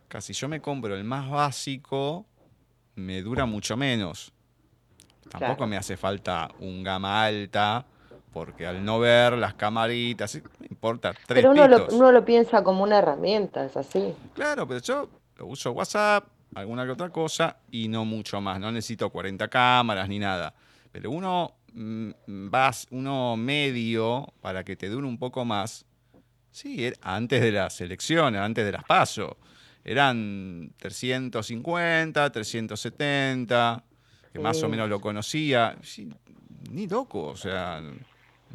Casi yo me compro el más básico, me dura mucho menos. Tampoco Claro. me hace falta un gama alta, porque al no ver las camaritas, me importa tres Pero uno lo, uno lo piensa como una herramienta, es así. Claro, pero yo lo uso WhatsApp, alguna que otra cosa y no mucho más. No necesito 40 cámaras ni nada. Pero uno mm, vas, uno medio para que te dure un poco más. Sí, era antes de las elecciones, antes de las PASO. Eran 350, 370, que más o Sí. menos lo conocía. Sí, ni loco, o sea,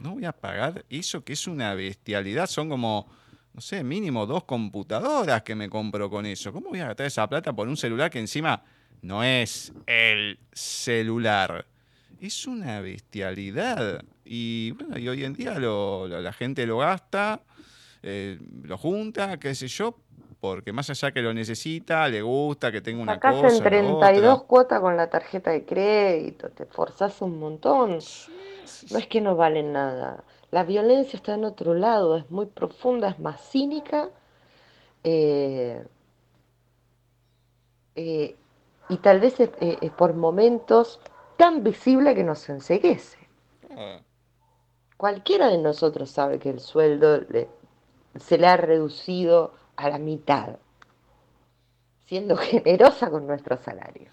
no voy a pagar eso que es una bestialidad. Son como, no sé, mínimo dos computadoras que me compro con eso. ¿Cómo voy a gastar esa plata por un celular que encima no es el celular? Es una bestialidad. Y bueno, y hoy en día lo- lo- la gente lo gasta, eh, lo junta, qué sé yo, porque más allá que lo necesita, le gusta, que tenga una Sacás cosa, en la 32 otra. cuotas con la tarjeta de crédito, te forzás un montón. No es que no valen nada. La violencia está en otro lado, es muy profunda, es más cínica eh, eh, y tal vez es, eh, es por momentos tan visible que nos enceguece. Ah, Cualquiera de nosotros sabe que el sueldo le- se le ha reducido a la mitad, siendo generosa con nuestro salario,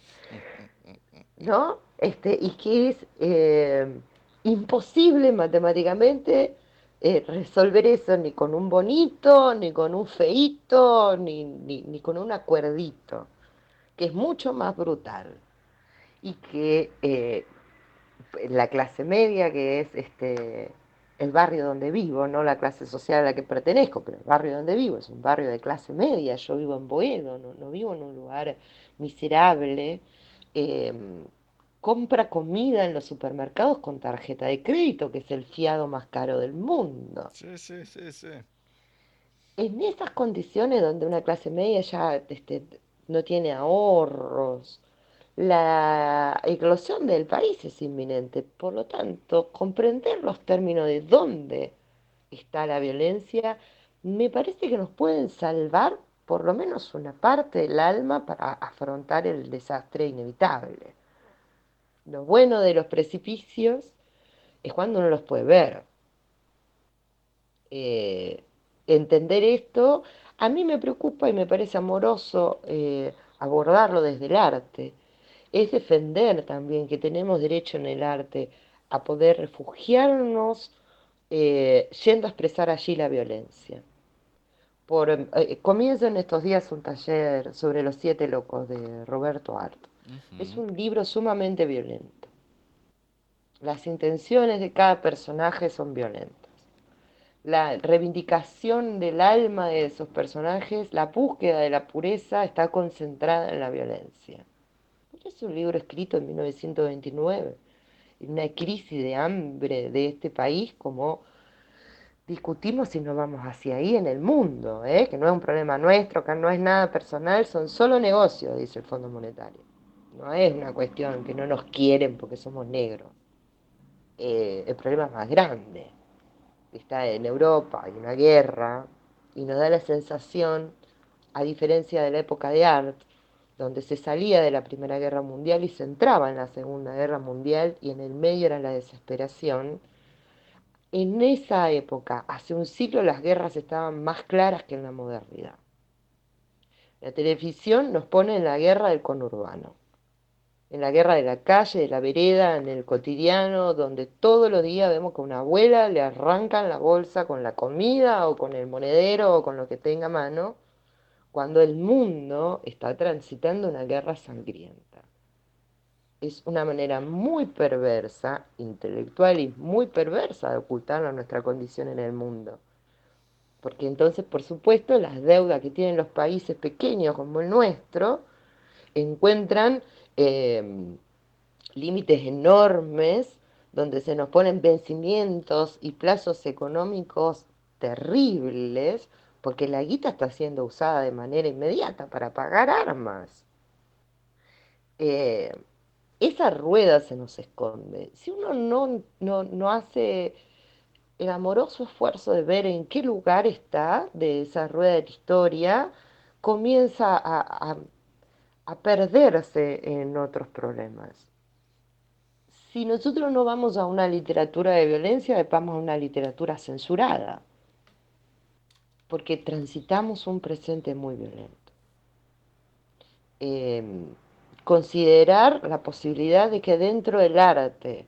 ¿no? Este, y que es eh, imposible matemáticamente eh, resolver eso ni con un bonito, ni con un feito, ni, ni, con un acuerdito, que es mucho más brutal. Y que eh, la clase media, que es este, el barrio donde vivo, no la clase social a la que pertenezco, pero el barrio donde vivo es un barrio de clase media, yo vivo en Boedo, no, vivo en un lugar miserable. Em, compra comida en los supermercados con tarjeta de crédito, que es el fiado más caro del mundo. Sí, sí, sí, sí. En esas condiciones donde una clase media ya este, no tiene ahorros, la eclosión del país es inminente. Por lo tanto, comprender los términos de dónde está la violencia me parece que nos pueden salvar por lo menos una parte del alma para afrontar el desastre inevitable. Lo bueno de los precipicios es cuando uno los puede ver. Eh, entender esto, a mí me preocupa y me parece amoroso eh, abordarlo desde el arte. Es defender también que tenemos derecho en el arte a poder refugiarnos eh, yendo a expresar allí la violencia. Por, comienzo en estos días un taller sobre los siete locos de Roberto Es un libro sumamente violento. Las intenciones de cada personaje son violentas. La reivindicación del alma de esos personajes, la búsqueda de la pureza está concentrada en la violencia. Es un libro escrito en 1929, en una crisis de hambre de este país como discutimos si no vamos hacia ahí en el mundo, ¿eh? que no es un problema nuestro, que no es nada personal, son solo negocios, dice el Fondo Monetario. No es una cuestión que no nos quieren porque somos negros. Eh, el problema es más grande. Está en Europa, hay una guerra, y nos da la sensación, a diferencia de la época de Art, donde se salía de la Primera Guerra Mundial y se entraba en la Segunda Guerra Mundial y en el medio era la desesperación, en esa época, hace un siglo, las guerras estaban más claras que en la modernidad. La televisión nos pone en la guerra del conurbano en la guerra de la calle, de la vereda, en el cotidiano, donde todos los días vemos que a una abuela le arrancan la bolsa con la comida o con el monedero o con lo que tenga a mano, cuando el mundo está transitando una guerra sangrienta. Es una manera muy perversa, intelectual y muy perversa de ocultar nuestra condición en el mundo. Porque entonces, por supuesto, las deudas que tienen los países pequeños como el nuestro encuentran Em, límites enormes, donde se nos ponen vencimientos y plazos económicos terribles, porque la guita está siendo usada de manera inmediata para pagar armas. Eh, esa rueda se nos esconde. Si uno no, no, hace el amoroso esfuerzo de ver en qué lugar está de esa rueda de la historia, comienza a perderse en otros problemas. Si nosotros no vamos a una literatura de violencia, vamos a una literatura censurada, porque transitamos un presente muy violento. Em, considerar la posibilidad de que dentro del arte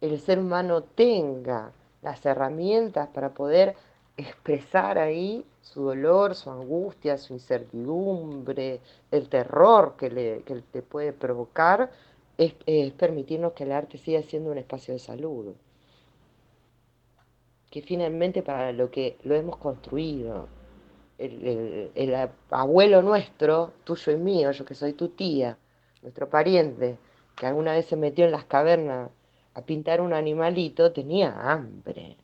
el ser humano tenga las herramientas para poder expresar ahí su dolor, su angustia, su incertidumbre, el terror que le, que puede provocar, es, permitirnos que el arte siga siendo un espacio de salud. Que finalmente para lo que lo hemos construido, el, el abuelo nuestro, tuyo y mío, yo que soy tu tía, nuestro pariente, que alguna vez se metió en las cavernas a pintar un animalito, tenía hambre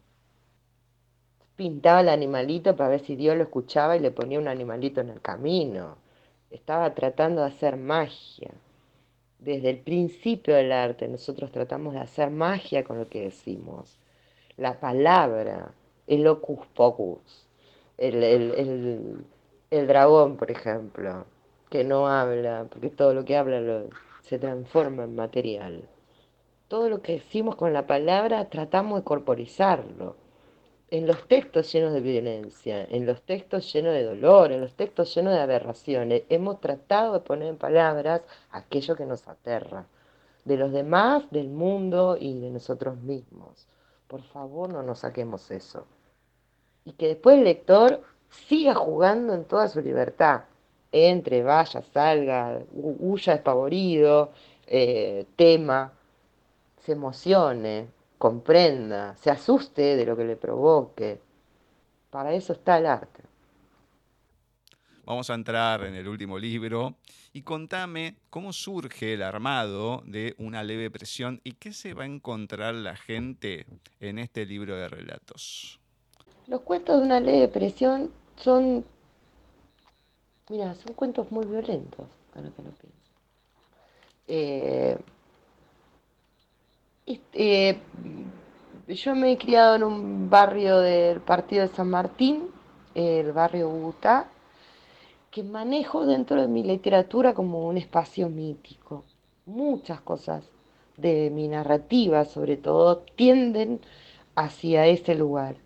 pintaba el animalito para ver si Dios lo escuchaba y le ponía un animalito en el camino. Estaba tratando de hacer magia. Desde el principio del arte nosotros tratamos de hacer magia con lo que decimos. La palabra, el locus pocus, el, el, dragón, por ejemplo, que no habla, porque todo lo que habla se transforma en material. Todo lo que decimos con la palabra tratamos de corporizarlo en los textos llenos de violencia, en los textos llenos de dolor, en los textos llenos de aberraciones, hemos tratado de poner en palabras aquello que nos aterra, de los demás, del mundo y de nosotros mismos. Por favor, no nos saquemos eso. Y que después el lector siga jugando en toda su libertad. Entre, vaya, salga, huya despavorido, eh, tema, se emocione, comprenda, se asuste de lo que le provoque. Para eso está el arte. Vamos a entrar en el último libro y contame cómo surge el armado de una leve presión y qué se va a encontrar la gente en este libro de relatos. Los cuentos de una leve presión son, mira, son cuentos muy violentos, a lo que no pienso. Eh, eh, yo me he criado en un barrio del partido de San Martín, el barrio Bogotá, que manejo dentro de mi literatura como un espacio mítico. Muchas cosas de mi narrativa, sobre todo, tienden hacia ese lugar.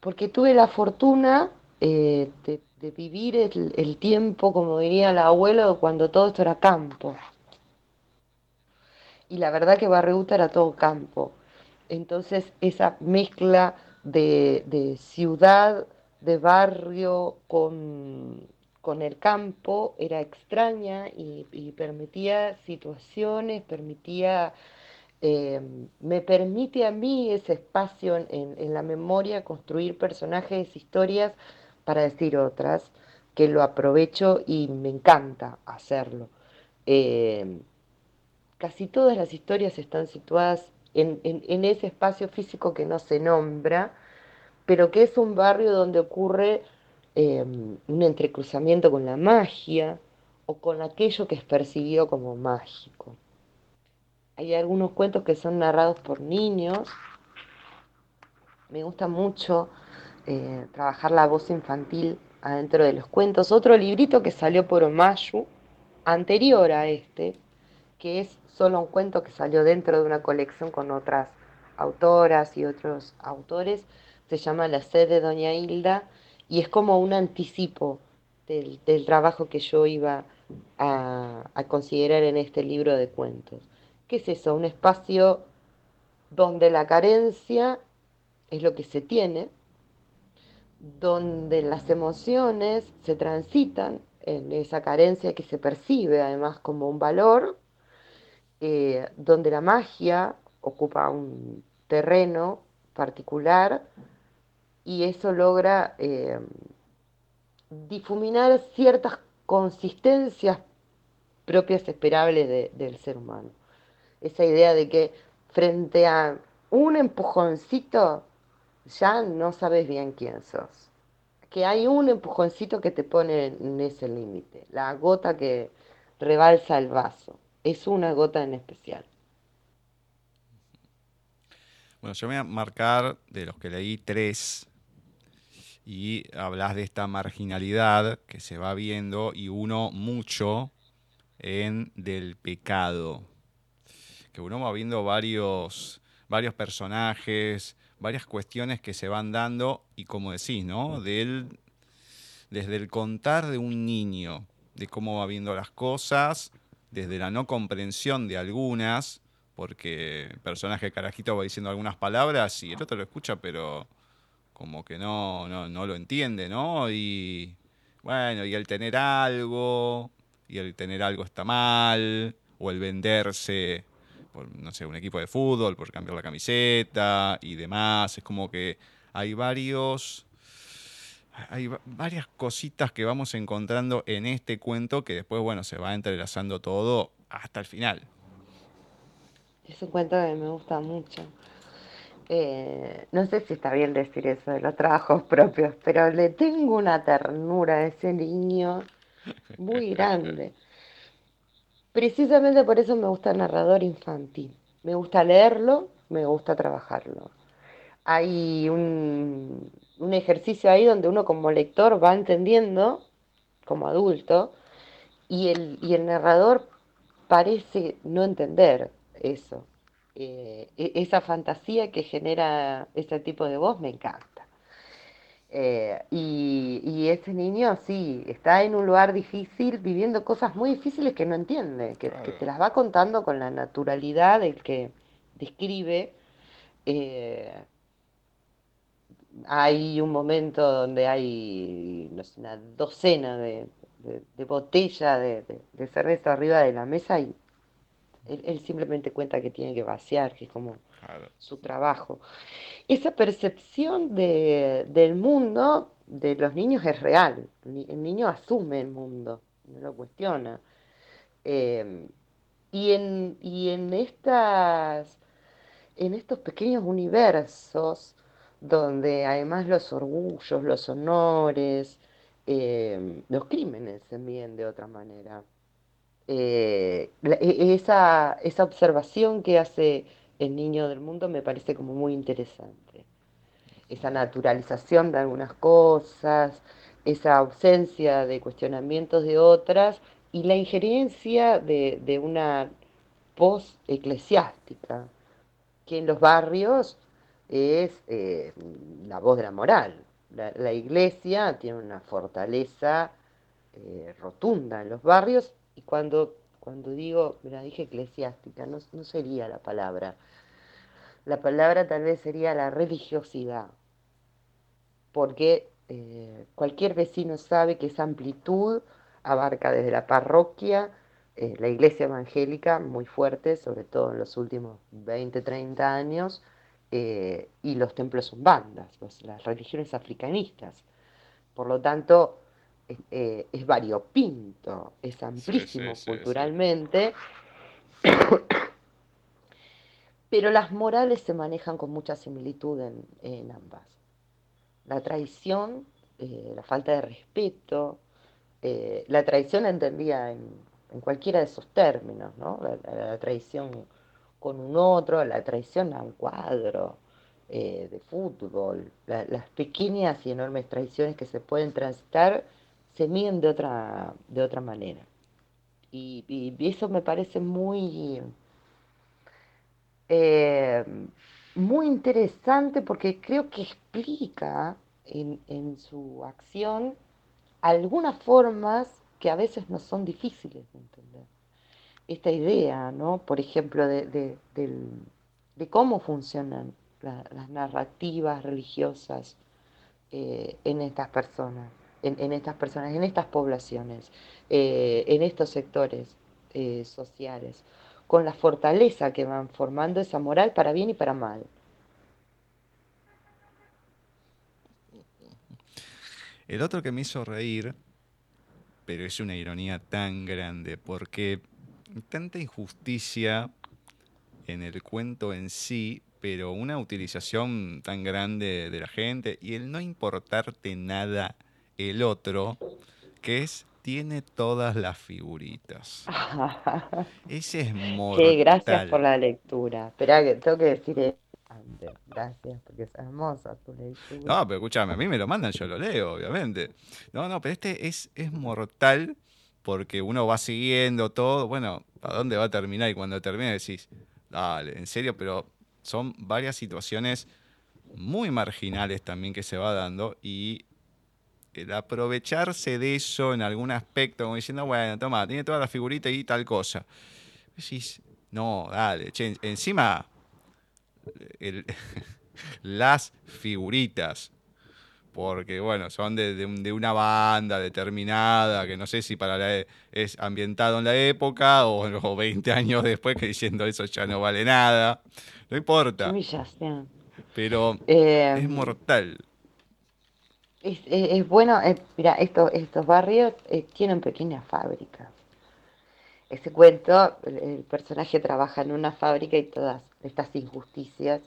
Porque tuve la fortuna eh, de, vivir el, el, tiempo, como diría el abuelo, cuando todo esto era campo. Y la verdad que Barreuta era todo campo. Entonces esa mezcla de, de ciudad, de barrio con con el campo era extraña y, permitía situaciones, permitía, eh, me permite a mí ese espacio en, la memoria construir personajes, historias para decir otras, que lo aprovecho y me encanta hacerlo. Eh, casi todas las historias están situadas en ese espacio físico que no se nombra, pero que es un barrio donde ocurre Em, un entrecruzamiento con la magia o con aquello que es percibido como mágico. Hay algunos cuentos que son narrados por niños. Me gusta mucho eh, trabajar la voz infantil adentro de los cuentos. Otro librito que salió por Omayu, anterior a este, que es solo un cuento que salió dentro de una colección con otras autoras y otros autores, se llama La sed de Doña Hilda y es como un anticipo del, trabajo que yo iba a, considerar en este libro de cuentos. ¿Qué es eso? Un espacio donde la carencia es lo que se tiene, donde las emociones se transitan en esa carencia que se percibe además como un valor, eh, donde la magia ocupa un terreno particular y eso logra eh, difuminar ciertas consistencias propias esperables del ser humano. Esa idea de que frente a un empujoncito ya no sabes bien quién sos. Que hay un empujoncito que te pone en ese límite, la gota que rebalsa el vaso. Es una gota en especial. Bueno, yo voy a marcar de los que leí tres y hablas de esta marginalidad que se va viendo y uno mucho en del pecado. Que uno va viendo varios, varios personajes, varias cuestiones que se van dando y como decís, ¿no? Del, desde el contar de un niño, de cómo va viendo las cosas, desde la no comprensión de algunas, porque el personaje carajito va diciendo algunas palabras y el otro lo escucha, pero como que no, no, lo entiende, ¿no? Y bueno, y el tener algo, y el tener algo está mal, o el venderse por, no sé, un equipo de fútbol, por cambiar la camiseta y demás. Es como que hay varios. Hay varias cositas que vamos encontrando en este cuento que después, bueno, se va entrelazando todo hasta el final. Es un cuento que me gusta mucho. Eh, no sé si está bien decir eso de los trabajos propios, pero le tengo una ternura a ese niño muy grande. Precisamente por eso me gusta el narrador infantil. Me gusta leerlo, me gusta trabajarlo. Hay un, un ejercicio ahí donde uno como lector va entendiendo, como adulto, y el, y el narrador parece no entender eso. Eh, e-, esa fantasía que genera ese tipo de voz me encanta. Eh, y, ese niño sí, está en un lugar difícil, viviendo cosas muy difíciles que no entiende, que, te las va contando con la naturalidad del que describe, eh, hay un momento donde hay una docena de, botellas de, cerveza arriba de la mesa y él, simplemente cuenta que tiene que vaciar, que es como su trabajo. Esa percepción del mundo de los niños es real. El niño asume el mundo, no lo cuestiona. Eh, y, en, y en, estas, en estos pequeños universos, donde además los orgullos, los honores, eh, los crímenes se miden de otra manera. Eh, e, esa, esa observación que hace el niño del mundo me parece como muy interesante. Esa naturalización de algunas cosas, esa ausencia de cuestionamientos de otras y la injerencia de, una voz eclesiástica, que en los barrios es eh, la voz de la moral. La, iglesia tiene una fortaleza eh, rotunda en los barrios y cuando, cuando digo, me la dije eclesiástica, no, sería la palabra. La palabra tal vez sería la religiosidad, porque eh, cualquier vecino sabe que esa amplitud abarca desde la parroquia, la iglesia evangélica, muy fuerte, sobre todo en los últimos 20, 30 años, eh, y los templos umbandas, las religiones africanistas. Por lo tanto, eh, es variopinto, es amplísimo culturalmente, pero las morales se manejan con mucha similitud en, ambas. La traición, la falta de respeto, eh, la traición entendía en, cualquiera de esos términos, ¿no? La, traición con un otro, la traición a un cuadro eh, de fútbol, las pequeñas y enormes traiciones que se pueden transitar se miden de otra, de otra manera. Y, eso me parece muy, eh, muy interesante porque creo que explica en, en su acción algunas formas que a veces no son difíciles de entender. Esta idea, ¿no? Por ejemplo, de, cómo funcionan las narrativas religiosas eh, en estas personas, en, estas personas, en estas poblaciones, eh, en estos sectores eh, sociales, con la fortaleza que van formando esa moral para bien y para mal. El otro que me hizo reír, pero es una ironía tan grande, porque tanta injusticia en el cuento en sí, pero una utilización tan grande de la gente y el no importarte nada el otro, que es tiene todas las figuritas. Ese es mortal. Sí, gracias por la lectura. Espera que tengo que decir Gracias, porque es hermosa tu lectura. No, pero escúchame, a mí me lo mandan, yo lo leo, obviamente. No, no, pero este es, es mortal porque uno va siguiendo todo. Bueno, ¿a dónde va a terminar? Y cuando termina decís, dale, en serio, pero son varias situaciones muy marginales también que se va dando y el aprovecharse de eso en algún aspecto, como diciendo, bueno, toma, tiene toda la figurita y tal cosa. Decís, no, dale, encima las figuritas. Porque, bueno, son de, una banda determinada, que no sé si para la, e, es ambientado en la época o, 20 años después, que diciendo eso ya no vale nada. No importa. Pero eh, es mortal. Es, bueno, eh, mira, estos, estos barrios eh, tienen pequeñas fábricas. Ese cuento, el personaje trabaja en una fábrica y todas estas injusticias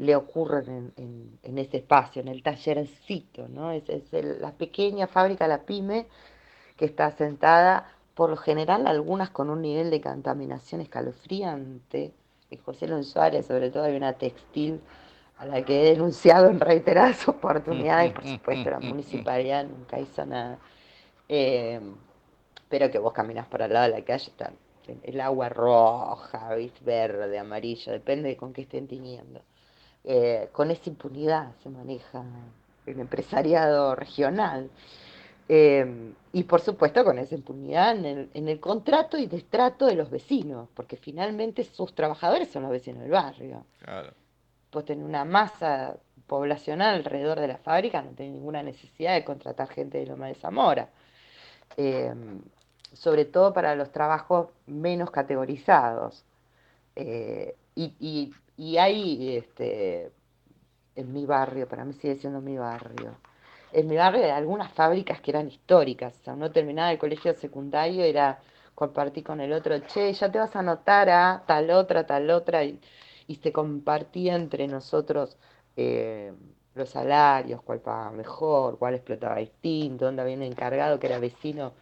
le ocurren en, ese espacio, en el tallercito, ¿no? Es, la pequeña fábrica, la pyme, que está asentada, por lo general, algunas con un nivel de contaminación escalofriante. En José Luis Suárez, sobre todo, hay una textil a la que he denunciado en reiteradas oportunidades, por supuesto, la municipalidad nunca hizo nada. Eh, pero que vos caminas por al lado de la calle, está el agua roja, verde, amarillo, depende de con qué estén tiñendo. Eh, con esa impunidad se maneja el empresariado regional. Eh, y por supuesto con esa impunidad en el, contrato y destrato de los vecinos, porque finalmente sus trabajadores son los vecinos del barrio. pues tenés una masa poblacional alrededor de la fábrica, no tenés ninguna necesidad de contratar gente de Loma de Zamora. Eh, sobre todo para los trabajos menos categorizados. Eh, y, y, hay este, en mi barrio, para mí sigue siendo mi barrio, en mi barrio algunas fábricas que eran históricas, o sea, uno terminaba el colegio secundario era compartir con el otro, che, ya te vas a anotar a tal otra, tal otra, y, se compartía entre nosotros eh, los salarios, cuál pagaba mejor, cuál explotaba distinto, dónde había un encargado que era vecino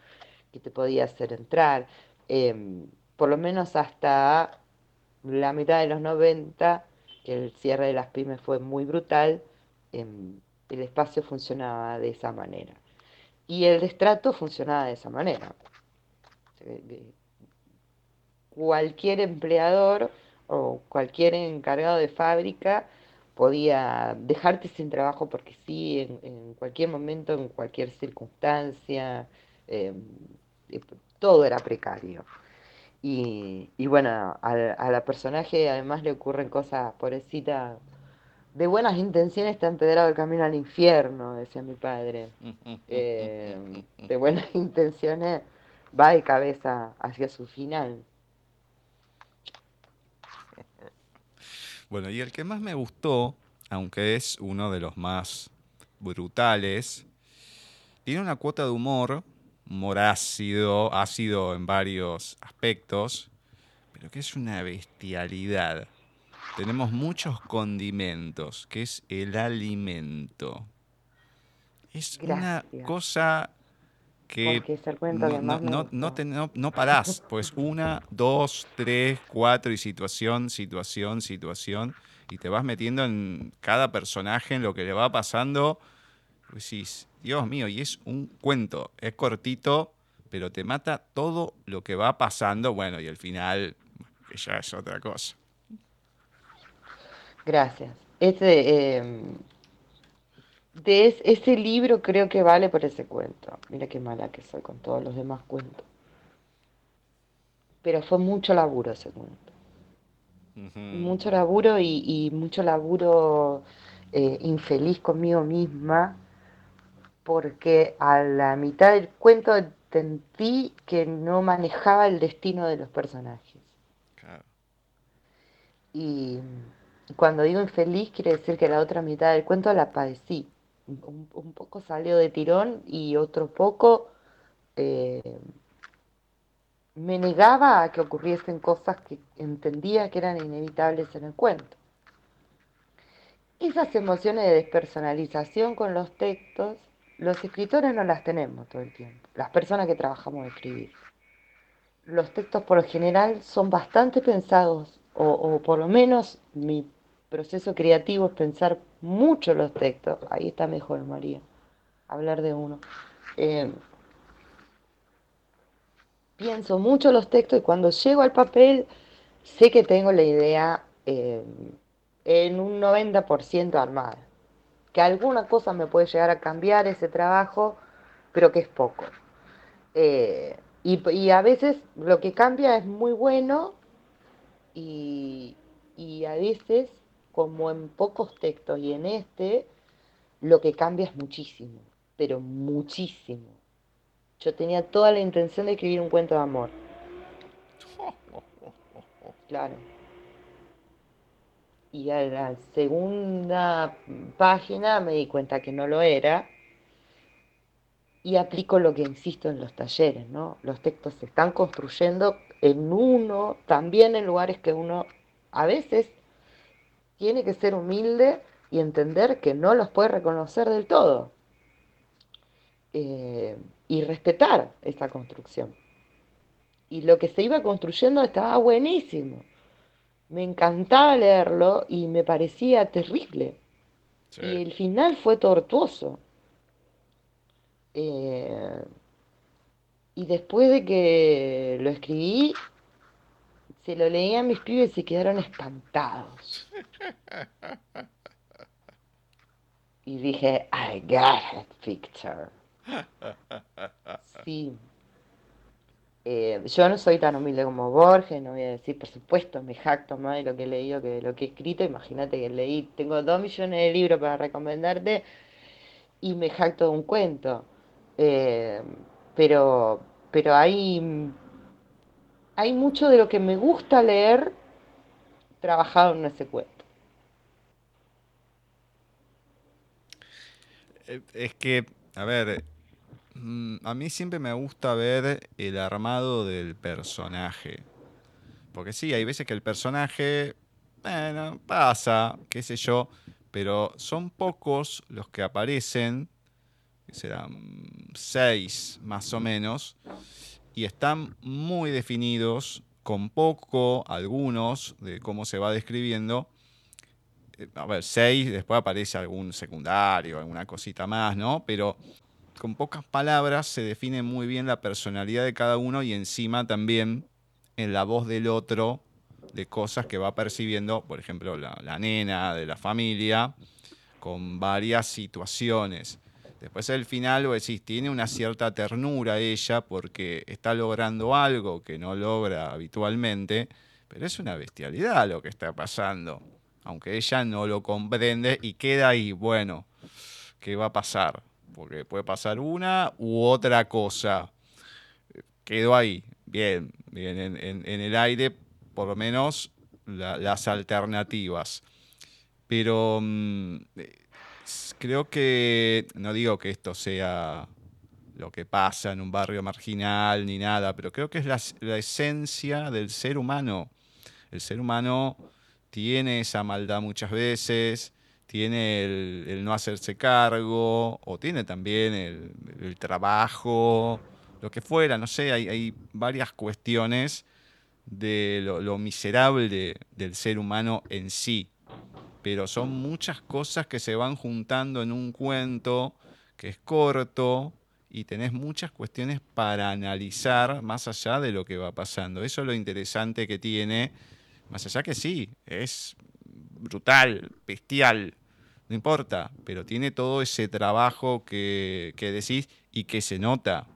que te podía hacer entrar. Em, por lo menos hasta la mitad de los 90, que el cierre de las pymes fue muy brutal, em, el espacio funcionaba de esa manera. Y el destrato funcionaba de esa manera. Cualquier empleador o cualquier encargado de fábrica podía dejarte sin trabajo porque sí, en, cualquier momento, en cualquier circunstancia, em, todo era precario. Y, bueno, a, la personaje además le ocurren cosas, pobrecita, de buenas intenciones está empedrado el camino al infierno, decía mi padre. Eh, de buenas intenciones va de cabeza hacia su final. Bueno, y el que más me gustó, aunque es uno de los más brutales, tiene una cuota de humor humor ácido, en varios aspectos, pero que es una bestialidad. Tenemos muchos condimentos, que es el alimento. Es una cosa que no, no, no, no, parás, pues una, dos, tres, cuatro y situación, situación, situación, y te vas metiendo en cada personaje, en lo que le va pasando, decís, Dios mío, y es un cuento, es cortito, pero te mata todo lo que va pasando, bueno, y al final ya es otra cosa. Gracias. Ese, em, de ese libro creo que vale por ese cuento. Mira qué mala que soy con todos los demás cuentos. Pero fue mucho laburo ese cuento. Mucho laburo y, mucho laburo eh, infeliz conmigo misma porque a la mitad del cuento entendí que no manejaba el destino de los personajes. Y cuando digo infeliz quiere decir que la otra mitad del cuento la padecí. Un, poco salió de tirón y otro poco eh, me negaba a que ocurriesen cosas que entendía que eran inevitables en el cuento. Esas emociones de despersonalización con los textos los escritores no las tenemos todo el tiempo, las personas que trabajamos de escribir. Los textos por lo general son bastante pensados, o, por lo menos mi proceso creativo es pensar mucho los textos. Ahí está mejor, María, hablar de uno. Eh, pienso mucho los textos y cuando llego al papel sé que tengo la idea eh, en un 90% armada que alguna cosa me puede llegar a cambiar ese trabajo, pero que es poco. Eh, y, a veces lo que cambia es muy bueno y, y a veces, como en pocos textos y en este, lo que cambia es muchísimo, pero muchísimo. Yo tenía toda la intención de escribir un cuento de amor. Claro y a la segunda página me di cuenta que no lo era y aplico lo que insisto en los talleres, ¿no? Los textos se están construyendo en uno, también en lugares que uno a veces tiene que ser humilde y entender que no los puede reconocer del todo. Eh, y respetar esa construcción. Y lo que se iba construyendo estaba buenísimo me encantaba leerlo y me parecía terrible. Y el final fue tortuoso. Eh, y después de que lo escribí, se lo leí a mis pibes y se quedaron espantados. Y dije, I got it, Victor. Sí. Eh, yo no soy tan humilde como Borges, no voy a decir, por supuesto, me jacto más de lo que he leído que de lo que he escrito. Imagínate que leí, tengo dos millones de libros para recomendarte y me jacto de un cuento. Eh, pero, pero hay, hay mucho de lo que me gusta leer trabajado en ese cuento. Eh, Es que, a ver, a mí siempre me gusta ver el armado del personaje. Porque sí, hay veces que el personaje, bueno, pasa, qué sé yo, pero son pocos los que aparecen, que serán seis más o menos, y están muy definidos, con poco, algunos, de cómo se va describiendo. Eh, A ver, seis, después aparece algún secundario, alguna cosita más, ¿no? Pero con pocas palabras se define muy bien la personalidad de cada uno y encima también en la voz del otro de cosas que va percibiendo, por ejemplo, la, nena de la familia, con varias situaciones. Después al final, vos decís, tiene una cierta ternura ella porque está logrando algo que no logra habitualmente, pero es una bestialidad lo que está pasando. Aunque ella no lo comprende y queda ahí, bueno, ¿qué va a pasar? Porque puede pasar una u otra cosa. Quedó ahí, bien, bien, en, el aire, por lo menos la- las alternativas. Pero mm, creo que, no digo que esto sea lo que pasa en un barrio marginal ni nada, pero creo que es la esencia del ser humano. El ser humano tiene esa maldad muchas veces, tiene el, no hacerse cargo, o tiene también el, trabajo, lo que fuera, no sé, hay, varias cuestiones de lo, lo miserable del ser humano en sí pero son muchas cosas que se van juntando en un cuento que es corto y tenés muchas cuestiones para analizar más allá de lo que va pasando. Eso es lo interesante que tiene, más allá que sí, es brutal, bestial, no importa, pero tiene todo ese trabajo que, que decís y que se nota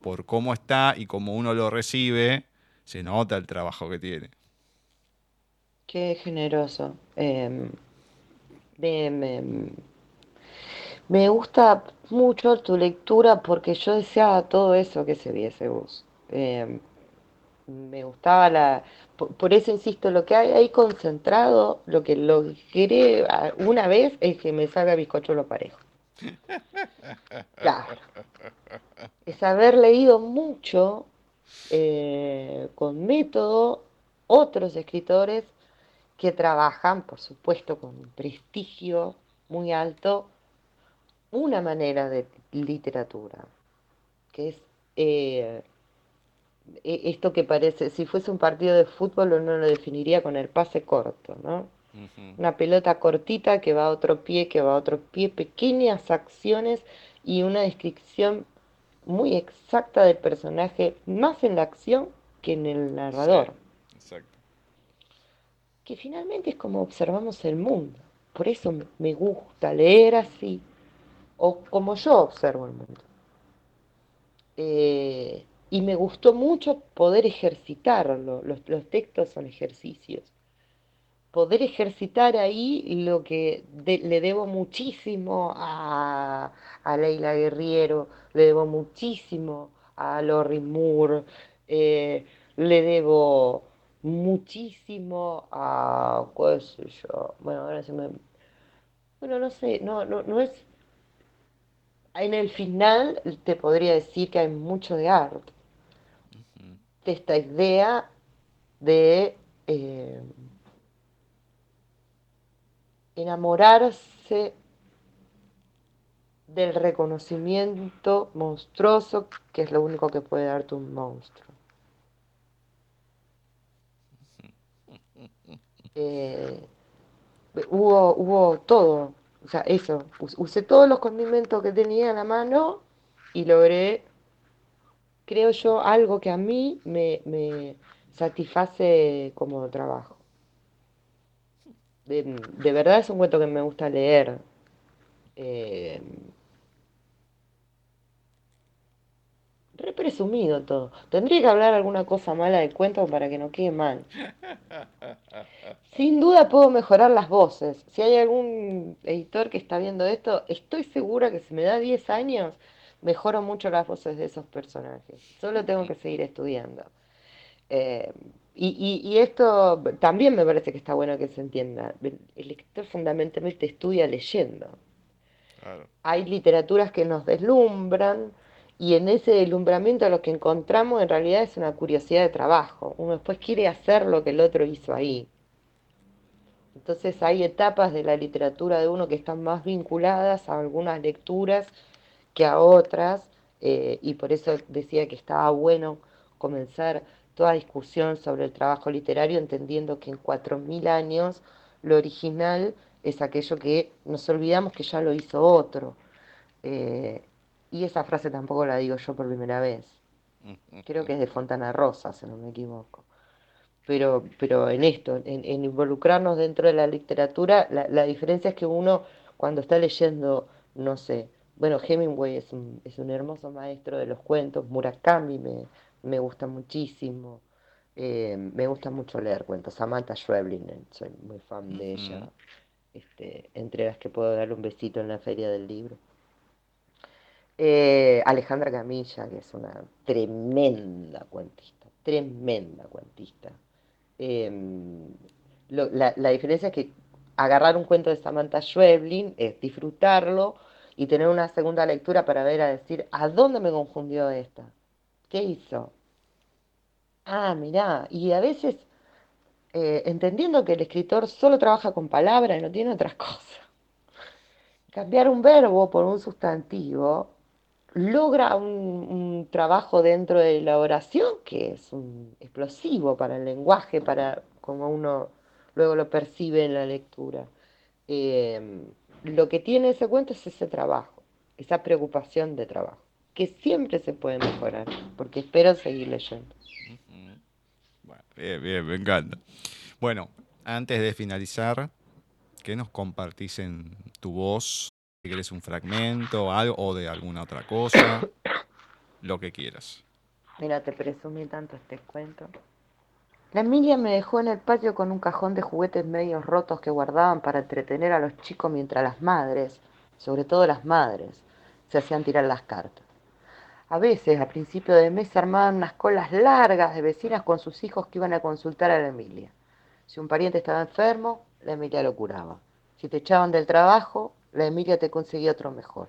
por cómo está y cómo uno lo recibe, se nota el trabajo que tiene. Qué generoso. Em, me, me- gusta mucho tu lectura porque yo deseaba todo eso que se viese vos. Em, me gustaba la... Por, por eso insisto, lo que hay ahí concentrado, lo que logré a- una vez es que me salga bizcocho lo parejo. Claro. Es haber leído mucho eh, con método otros escritores que trabajan, por supuesto, con un prestigio muy alto, una manera de literatura, que es eh, esto que parece, si fuese un partido de fútbol uno lo definiría con el pase corto, ¿no? Una pelota cortita que va a otro pie, que va a otro pie, pequeñas acciones y una descripción muy exacta del personaje, más en la acción que en el Sí, narrador. exacto. que finalmente es como observamos el mundo. Por eso me me gusta leer así, o como yo observo el mundo. Eh, y me gustó mucho poder ejercitarlo. Los, los textos son ejercicios. Poder ejercitar ahí lo que le debo muchísimo a, a Leila Guerriero, le debo muchísimo a Lorry Moore, eh, le debo muchísimo a, qué sé yo, bueno, ahora se me, bueno, no sé, no, no, no es, en el final te podría decir que hay mucho de arte. De esta idea de eh, enamorarse del reconocimiento monstruoso, que es lo único que puede darte un monstruo. Eh, hubo, hubo todo, o sea, eso, us- usé todos los condimentos que tenía a la mano y logré, creo yo, algo que a mí me, me satisface como trabajo. De, verdad es un cuento que me gusta leer. Eh, Re presumido todo. Tendría que hablar alguna cosa mala del cuento para que no quede mal. Sin duda puedo mejorar las voces. Si hay algún editor que está viendo esto, estoy segura que si me da 10 años, mejoro mucho las voces de esos personajes. Solo tengo que seguir estudiando. Eh, y, esto también me parece que está bueno que se entienda. El lector fundamentalmente estudia leyendo. Hay literaturas que nos deslumbran y en ese deslumbramiento lo que encontramos en realidad es una curiosidad de trabajo. Uno después quiere hacer lo que el otro hizo ahí. Entonces hay etapas de la literatura de uno que están más vinculadas a algunas lecturas que a otras, eh, y por eso decía que estaba bueno comenzar toda discusión sobre el trabajo literario, entendiendo que en 4.000 años lo original es aquello que nos olvidamos que ya lo hizo otro. Eh, y esa frase tampoco la digo yo por primera vez. Creo que es de Fontana Rosa, si no me equivoco. Pero, pero en esto, en, involucrarnos dentro de la literatura, la, diferencia es que uno cuando está leyendo, no sé, bueno, Hemingway es un, es un hermoso maestro de los cuentos, Murakami me, me gusta muchísimo. Eh, me gusta mucho leer cuentos. Samantha Schweblin, eh, soy muy fan de ella. Este, entre las que puedo darle un besito en la feria del libro. Eh, Alejandra Camilla, que es una tremenda cuentista, tremenda cuentista. Em, la, la, diferencia es que agarrar un cuento de Samantha Schweblin es disfrutarlo y tener una segunda lectura para ver a decir, ¿a dónde me confundió esta? ¿Qué hizo? Ah, mirá, y a veces, eh, entendiendo que el escritor solo trabaja con palabras y no tiene otras cosas, cambiar un verbo por un sustantivo logra un, trabajo dentro de la oración que es un explosivo para el lenguaje, para como uno luego lo percibe en la lectura. Em, lo que tiene ese cuento es ese trabajo, esa preocupación de trabajo que siempre se puede mejorar, porque espero seguir leyendo. Bueno, bien, bien, me encanta. Bueno, antes de finalizar, ¿qué nos compartís en tu voz? Si quieres un fragmento algo, o de alguna otra cosa, lo que quieras. Mira, te presumí tanto este cuento. La Emilia me dejó en el patio con un cajón de juguetes medios rotos que guardaban para entretener a los chicos mientras las madres, sobre todo las madres, se hacían tirar las cartas. A veces, a principio de mes, se armaban unas colas largas de vecinas con sus hijos que iban a consultar a la Emilia. Si un pariente estaba enfermo, la Emilia lo curaba. Si te echaban del trabajo, la Emilia te conseguía otro mejor.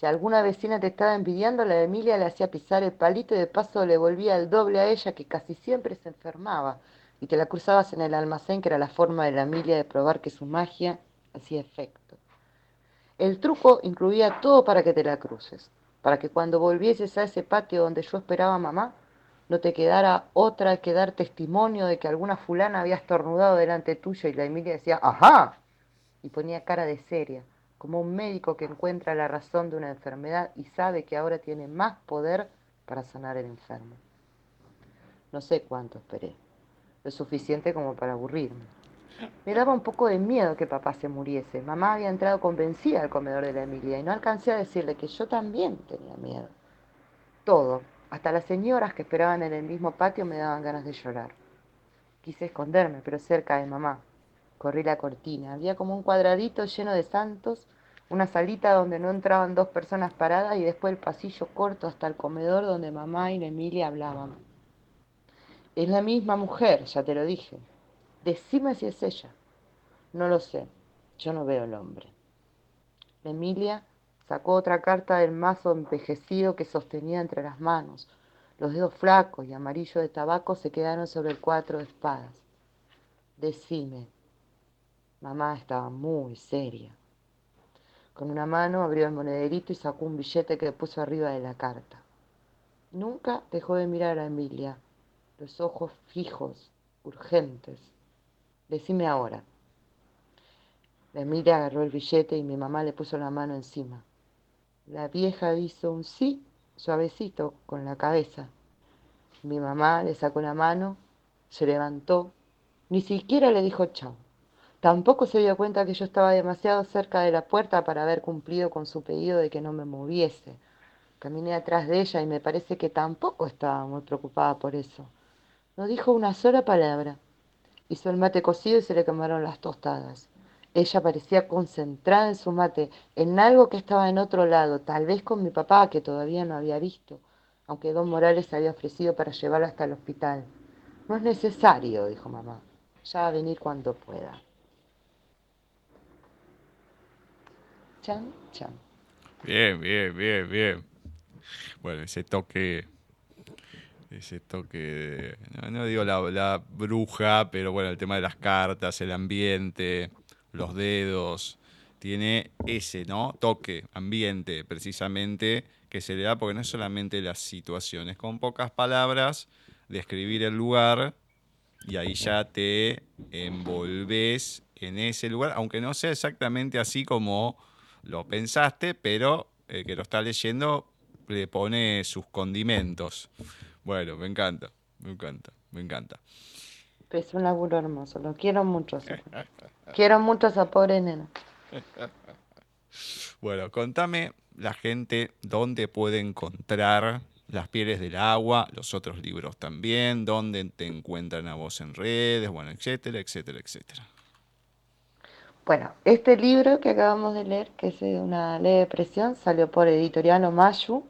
Si alguna vecina te estaba envidiando, la Emilia le hacía pisar el palito y de paso le volvía el doble a ella, que casi siempre se enfermaba. Y te la cruzabas en el almacén, que era la forma de la Emilia de probar que su magia hacía efecto. El truco incluía todo para que te la cruces para que cuando volvieses a ese patio donde yo esperaba a mamá, no te quedara otra que dar testimonio de que alguna fulana había estornudado delante tuyo y la Emilia decía, ¡ajá! Y ponía cara de seria, como un médico que encuentra la razón de una enfermedad y sabe que ahora tiene más poder para sanar el enfermo. No sé cuánto esperé, lo suficiente como para aburrirme. Me daba un poco de miedo que papá se muriese. Mamá había entrado convencida al comedor de la Emilia y no alcancé a decirle que yo también tenía miedo. Todo, hasta las señoras que esperaban en el mismo patio me daban ganas de llorar. Quise esconderme, pero cerca de mamá. Corrí la cortina. Había como un cuadradito lleno de santos, una salita donde no entraban dos personas paradas y después el pasillo corto hasta el comedor donde mamá y Emilia hablaban. Es la misma mujer, ya te lo dije. Decime si es ella. No lo sé. Yo no veo el hombre. Emilia sacó otra carta del mazo envejecido que sostenía entre las manos. Los dedos flacos y amarillos de tabaco se quedaron sobre el cuatro de espadas. Decime. Mamá estaba muy seria. Con una mano abrió el monederito y sacó un billete que puso arriba de la carta. Nunca dejó de mirar a Emilia, los ojos fijos, urgentes. Decime ahora. La Emilia agarró el billete y mi mamá le puso la mano encima. La vieja hizo un sí suavecito con la cabeza. Mi mamá le sacó la mano, se levantó, ni siquiera le dijo chao. Tampoco se dio cuenta que yo estaba demasiado cerca de la puerta para haber cumplido con su pedido de que no me moviese. Caminé atrás de ella y me parece que tampoco estaba muy preocupada por eso. No dijo una sola palabra. Hizo el mate cocido y se le quemaron las tostadas. Ella parecía concentrada en su mate, en algo que estaba en otro lado, tal vez con mi papá, que todavía no había visto, aunque don Morales se había ofrecido para llevarlo hasta el hospital. No es necesario, dijo mamá. Ya va a venir cuando pueda. Chan, chan. Bien, bien, bien, bien. Bueno, ese toque ese toque, no, no digo la, la, bruja, pero bueno, el tema de las cartas, el ambiente, los dedos, tiene ese, ¿no? Toque, ambiente, precisamente, que se le da porque no es solamente las situaciones, con pocas palabras, describir el lugar y ahí ya te envolves en ese lugar, aunque no sea exactamente así como lo pensaste, pero el que lo está leyendo le pone sus condimentos. Bueno, me encanta, me encanta, me encanta. Es un laburo hermoso, lo quiero mucho. quiero mucho a esa pobre nena. Bueno, contame la gente dónde puede encontrar Las pieles del agua, los otros libros también, dónde te encuentran a vos en redes, bueno, etcétera, etcétera, etcétera. Bueno, este libro que acabamos de leer, que es una ley de presión, salió por Editorial Mayu.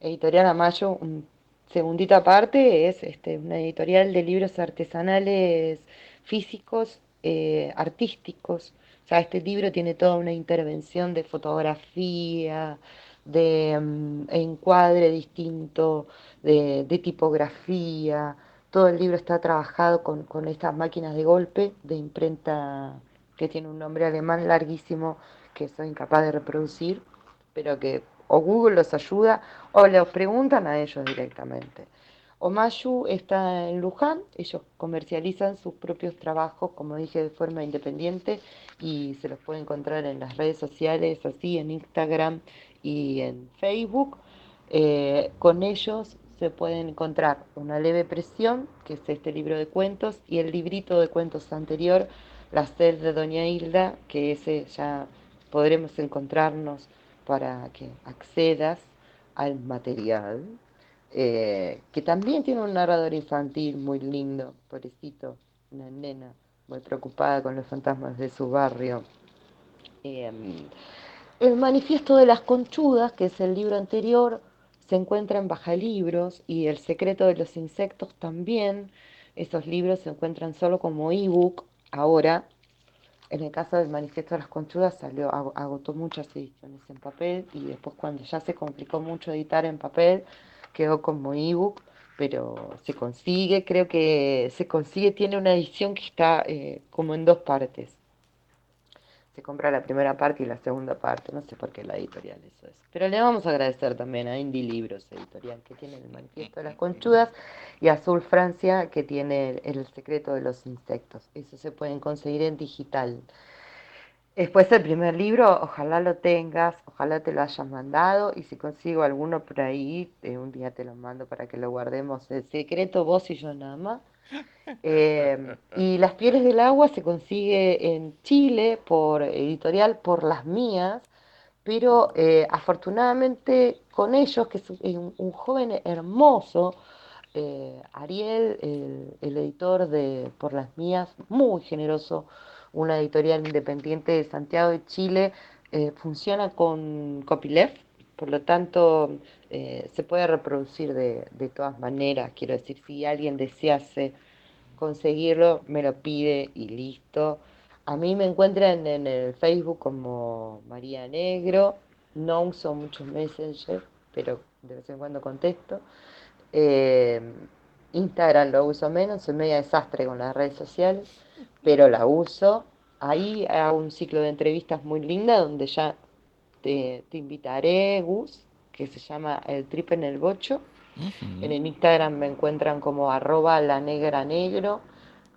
Editorial Mayu, un segundita parte es este, una editorial de libros artesanales físicos, eh, artísticos. O sea, este libro tiene toda una intervención de fotografía, de mm, encuadre distinto, de, tipografía. Todo el libro está trabajado con estas máquinas de golpe de imprenta que tiene un nombre alemán larguísimo que soy incapaz de reproducir, pero que o Google los ayuda o les preguntan a ellos directamente. Omayu está en Luján, ellos comercializan sus propios trabajos, como dije, de forma independiente y se los puede encontrar en las redes sociales, así en Instagram y en Facebook. Eh, con ellos se pueden encontrar una leve presión, que es este libro de cuentos, y el librito de cuentos anterior, La sed de Doña Hilda, que ese ya podremos encontrarnos para que accedas al material, eh, que también tiene un narrador infantil muy lindo, pobrecito, una nena muy preocupada con los fantasmas de su barrio. Em, el manifiesto de las conchudas, que es el libro anterior, se encuentra en Baja Libros y El secreto de los insectos también. Esos libros se encuentran solo como ebook ahora en el caso del manifiesto de las conchudas salió, agotó muchas ediciones en papel y después cuando ya se complicó mucho editar en papel, quedó como ebook, pero se consigue, creo que se consigue, tiene una edición que está eh, como en dos partes se compra la primera parte y la segunda parte, no sé por qué la editorial eso es. Pero le vamos a agradecer también a Indie Libros Editorial, que tiene el manifiesto de las conchudas, y a Azul Francia, que tiene el, secreto de los insectos. Eso se pueden conseguir en digital. Después el primer libro, ojalá lo tengas, ojalá te lo hayas mandado y si consigo alguno por ahí, eh, un día te lo mando para que lo guardemos. El secreto vos y yo nada más. Em, y Las Pieles del Agua se consigue en Chile por editorial Por las Mías, pero eh, afortunadamente con ellos, que es un, joven hermoso, eh, Ariel, el, editor de Por las Mías, muy generoso, una editorial independiente de Santiago de Chile, eh, funciona con copyleft, por lo tanto se puede reproducir de, de todas maneras. Quiero decir, si alguien desease conseguirlo, me lo pide y listo. A mí me encuentran en el Facebook como María Negro. No uso muchos Messenger, pero de vez en cuando contesto. Eh, Instagram lo uso menos, soy media desastre con las redes sociales, pero la uso. Ahí hago un ciclo de entrevistas muy linda donde ya te, te invitaré, Gus, que se llama El Trip en el Bocho en el Instagram me encuentran como arroba la negra negro.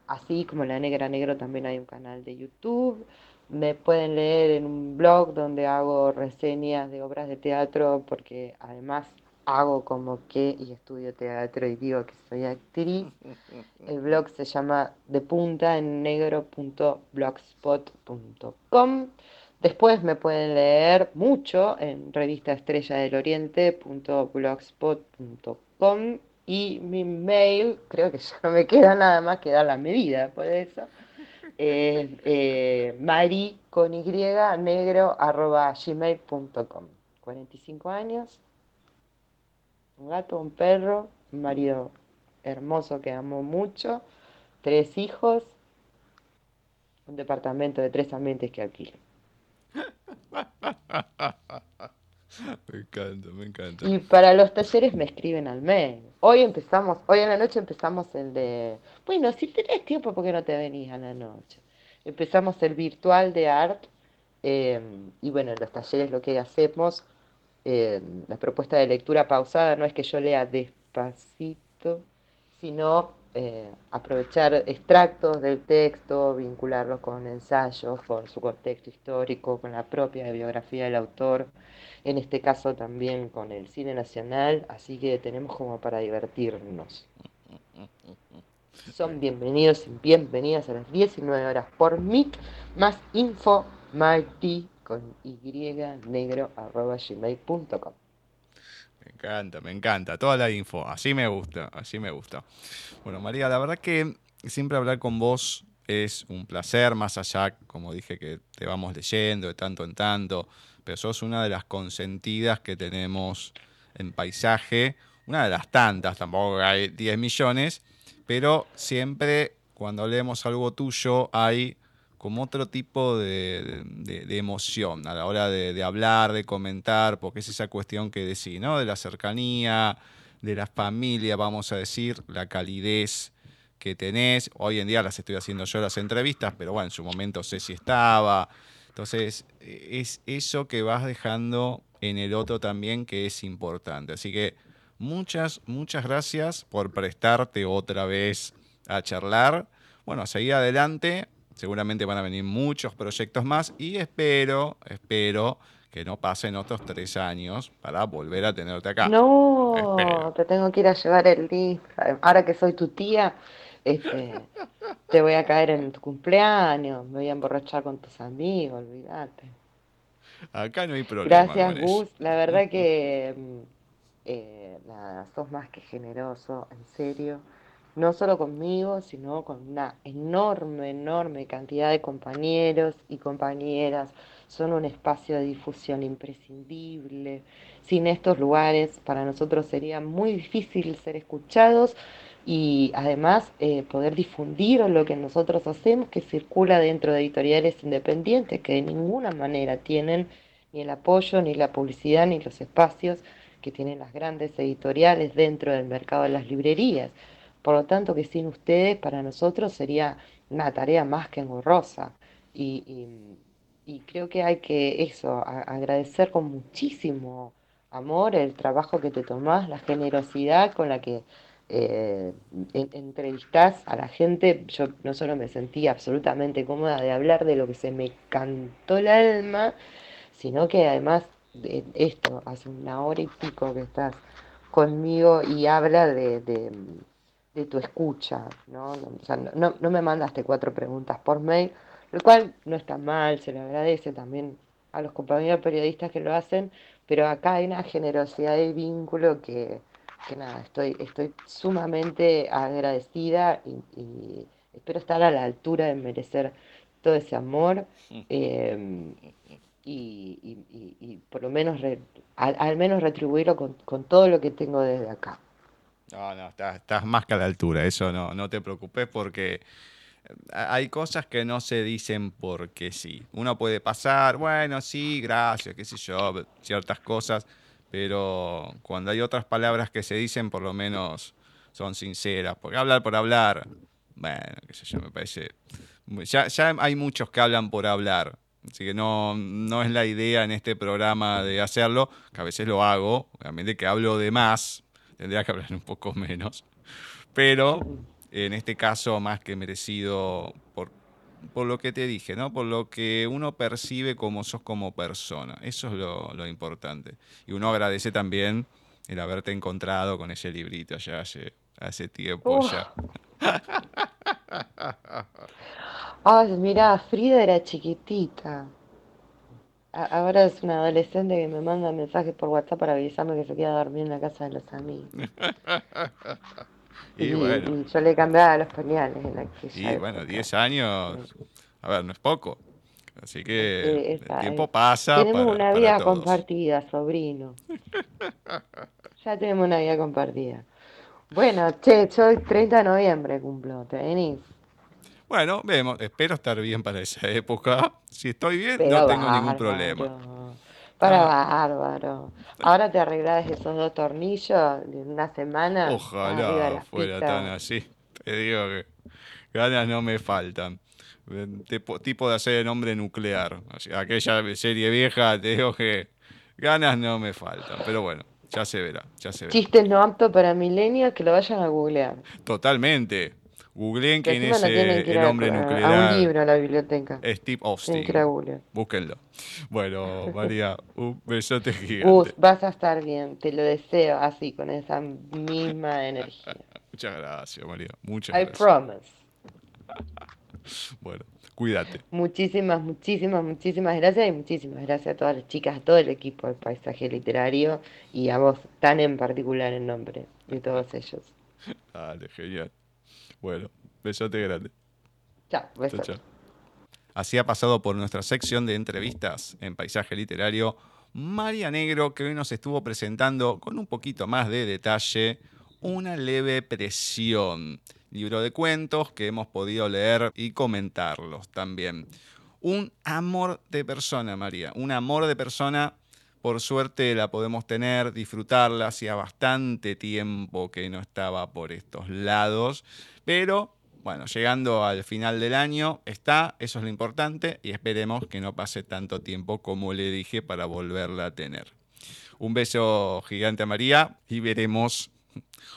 Así como la negra negro también hay un canal de YouTube. Me pueden leer en un blog donde hago reseñas de obras de teatro porque además hago como que y estudio teatro y digo que soy actriz. El blog se llama de punta en negro.blogspot.com Después me pueden leer mucho en revista estrella del oriente.blogspot.com y mi mail, creo que ya no me queda nada más que dar la medida por eso, es eh, mari con y negro arroba gmail.com. 45 años, un gato, un perro, un marido hermoso que amo mucho, tres hijos, un departamento de tres ambientes que alquilo. Me encanta, me encanta. Y para los talleres me escriben al mail. Hoy empezamos, hoy en la noche empezamos el de, bueno, si tenés tiempo, ¿por qué no te venís a la noche? Empezamos el virtual de art em, y bueno, en los talleres lo que hacemos, em, la propuesta de lectura pausada no es que yo lea despacito, sino eh, aprovechar extractos del texto, vincularlos con ensayos, con su contexto histórico, con la propia biografía del autor, en este caso también con el cine nacional, así que tenemos como para divertirnos. Son bienvenidos y bienvenidas a las 19 horas por Meet, más info marty con y negro arroba gmail.com. Me encanta, me encanta. Toda la info. Así me gusta, así me gusta. Bueno, María, la verdad que siempre hablar con vos es un placer, más allá, como dije, que te vamos leyendo de tanto en tanto, pero sos una de las consentidas que tenemos en paisaje, una de las tantas, tampoco hay 10 millones, pero siempre cuando hablemos algo tuyo hay como otro tipo de, emoción a la hora de, hablar, de comentar, porque es esa cuestión que decís, ¿no? De la cercanía, de la familia, vamos a decir, la calidez que tenés. Hoy en día las estoy haciendo yo las entrevistas, pero bueno, en su momento sé si estaba. Entonces, es eso que vas dejando en el otro también que es importante. Así que muchas, muchas gracias por prestarte otra vez a charlar. Bueno, a seguir adelante seguramente van a venir muchos proyectos más y espero, espero que no pasen otros tres años para volver a tenerte acá. No, te tengo que ir a llevar el libro. Ahora que soy tu tía, este, te voy a caer en tu cumpleaños, me voy a emborrachar con tus amigos, olvídate. Acá no hay problema. Gracias, Gus. La verdad que mm, eh, nada, sos más que generoso, en serio no solo conmigo, sino con una enorme, enorme cantidad de compañeros y compañeras. Son un espacio de difusión imprescindible. Sin estos lugares, para nosotros sería muy difícil ser escuchados y además eh, poder difundir lo que nosotros hacemos, que circula dentro de editoriales independientes, que de ninguna manera tienen ni el apoyo, ni la publicidad, ni los espacios que tienen las grandes editoriales dentro del mercado de las librerías. Por lo tanto, que sin ustedes para nosotros sería una tarea más que engorrosa. Y, creo que hay que eso, agradecer con muchísimo amor el trabajo que te tomás, la generosidad con la que eh, entrevistás a la gente. Yo no solo me sentí absolutamente cómoda de hablar de lo que se me cantó el alma, sino que además de esto, hace una hora y pico que estás conmigo y habla de tu escucha, ¿no? O sea, no, no, me mandaste cuatro preguntas por mail, lo cual no está mal, se le agradece también a los compañeros periodistas que lo hacen, pero acá hay una generosidad de vínculo que, que nada, estoy, estoy sumamente agradecida y, espero estar a la altura de merecer todo ese amor em, y, por lo menos, al, menos retribuirlo con, con todo lo que tengo desde acá. No, no, estás, más que a la altura, eso no, no te preocupes porque eh, hay cosas que no se dicen porque sí. Uno puede pasar, bueno, sí, gracias, qué sé yo, ciertas cosas, pero cuando hay otras palabras que se dicen, por lo menos son sinceras. Porque hablar por hablar, bueno, qué sé yo, me parece... Ya, ya hay muchos que hablan por hablar, Así que no, no es la idea en este programa de hacerlo, que a veces lo hago, obviamente que hablo de más, tendría que hablar un poco menos. Pero en este caso, más que merecido por, por lo que te dije, ¿no? Por lo que uno percibe como sos como persona. Eso es lo, importante. Y uno agradece también el haberte encontrado con ese librito ya hace, hace tiempo ya. Ay, mira, Frida era chiquitita. Ahora es una adolescente que me manda mensajes por WhatsApp para avisarme que se queda a dormir en la casa de los amigos. y, bueno. yo le cambiaba los pañales en la Y bueno, 10 años, a ver, no es poco. Así que el tiempo pasa. Tenemos una vida compartida, sobrino. ya tenemos una vida compartida. Bueno, che, yo el 30 de noviembre cumplo, ¿te venís? Bueno, vemos, espero estar bien para esa época. Si estoy bien, no tengo ningún problema. Para ah. bárbaro. Ahora te arreglás esos dos tornillos en una semana. Ojalá fuera tan así. Te digo que ganas no me faltan. Tipo, de hacer el hombre nuclear. aquella serie vieja, te digo que ganas no me faltan. Pero bueno, ya se verá, ya se verá. Chistes no aptos para milenios que lo vayan a googlear. Totalmente. Googleen quién es el hombre nuclear. A un libro en la biblioteca. Steve Austin. Búsquenlo. Bueno, María, un besote gigante. Gus, vas a estar bien, te lo deseo así, con esa misma energía. Muchas gracias, María. Muchas I promise. bueno, cuídate. Muchísimas, muchísimas, muchísimas gracias y muchísimas gracias a todas las chicas, a todo el equipo del paisaje literario y a vos tan en particular en nombre de todos ellos. Dale, genial. Bueno, besote grande. Chao, besote. Así ha pasado por nuestra sección de entrevistas en Paisaje Literario María Negro, que hoy nos estuvo presentando con un poquito más de detalle Una leve presión, libro de cuentos que hemos podido leer y comentarlos también. Un amor de persona, María, un amor de persona por suerte la podemos tener, disfrutarla, hacía bastante tiempo que no estaba por estos lados, pero bueno, llegando al final del año está, eso es lo importante, y esperemos que no pase tanto tiempo como le dije para volverla a tener. Un beso gigante a María y veremos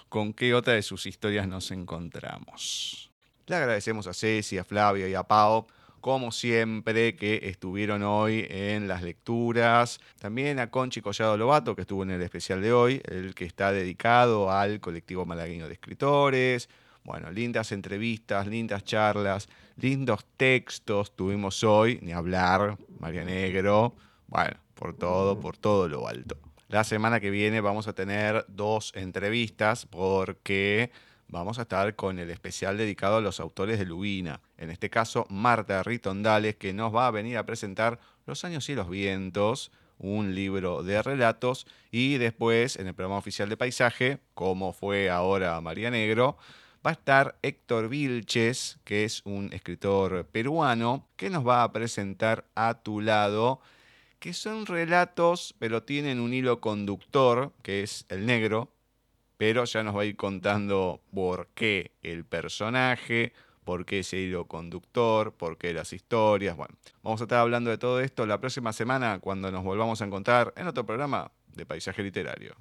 con qué otra de sus historias nos encontramos. Le agradecemos a Ceci, a Flavio y a Pau como siempre, que estuvieron hoy en las lecturas. También a Conchi Collado Lobato, que estuvo en el especial de hoy, el que está dedicado al colectivo malagueño de escritores. Bueno, lindas entrevistas, lindas charlas, lindos textos tuvimos hoy, ni hablar, María Negro. Bueno, por todo, por todo lo alto. La semana que viene vamos a tener dos entrevistas porque vamos a estar con el especial dedicado a los autores de Lubina. En este caso, Marta Ritondales, que nos va a venir a presentar Los años y los vientos, un libro de relatos, y después, en el programa oficial de paisaje, como fue ahora María Negro, va a estar Héctor Vilches, que es un escritor peruano, que nos va a presentar a tu lado que son relatos, pero tienen un hilo conductor, que es el negro, pero ya nos va a ir contando por qué el personaje, por qué ese hilo conductor, por qué las historias. Bueno, vamos a estar hablando de todo esto la próxima semana cuando nos volvamos a encontrar en otro programa de Paisaje Literario.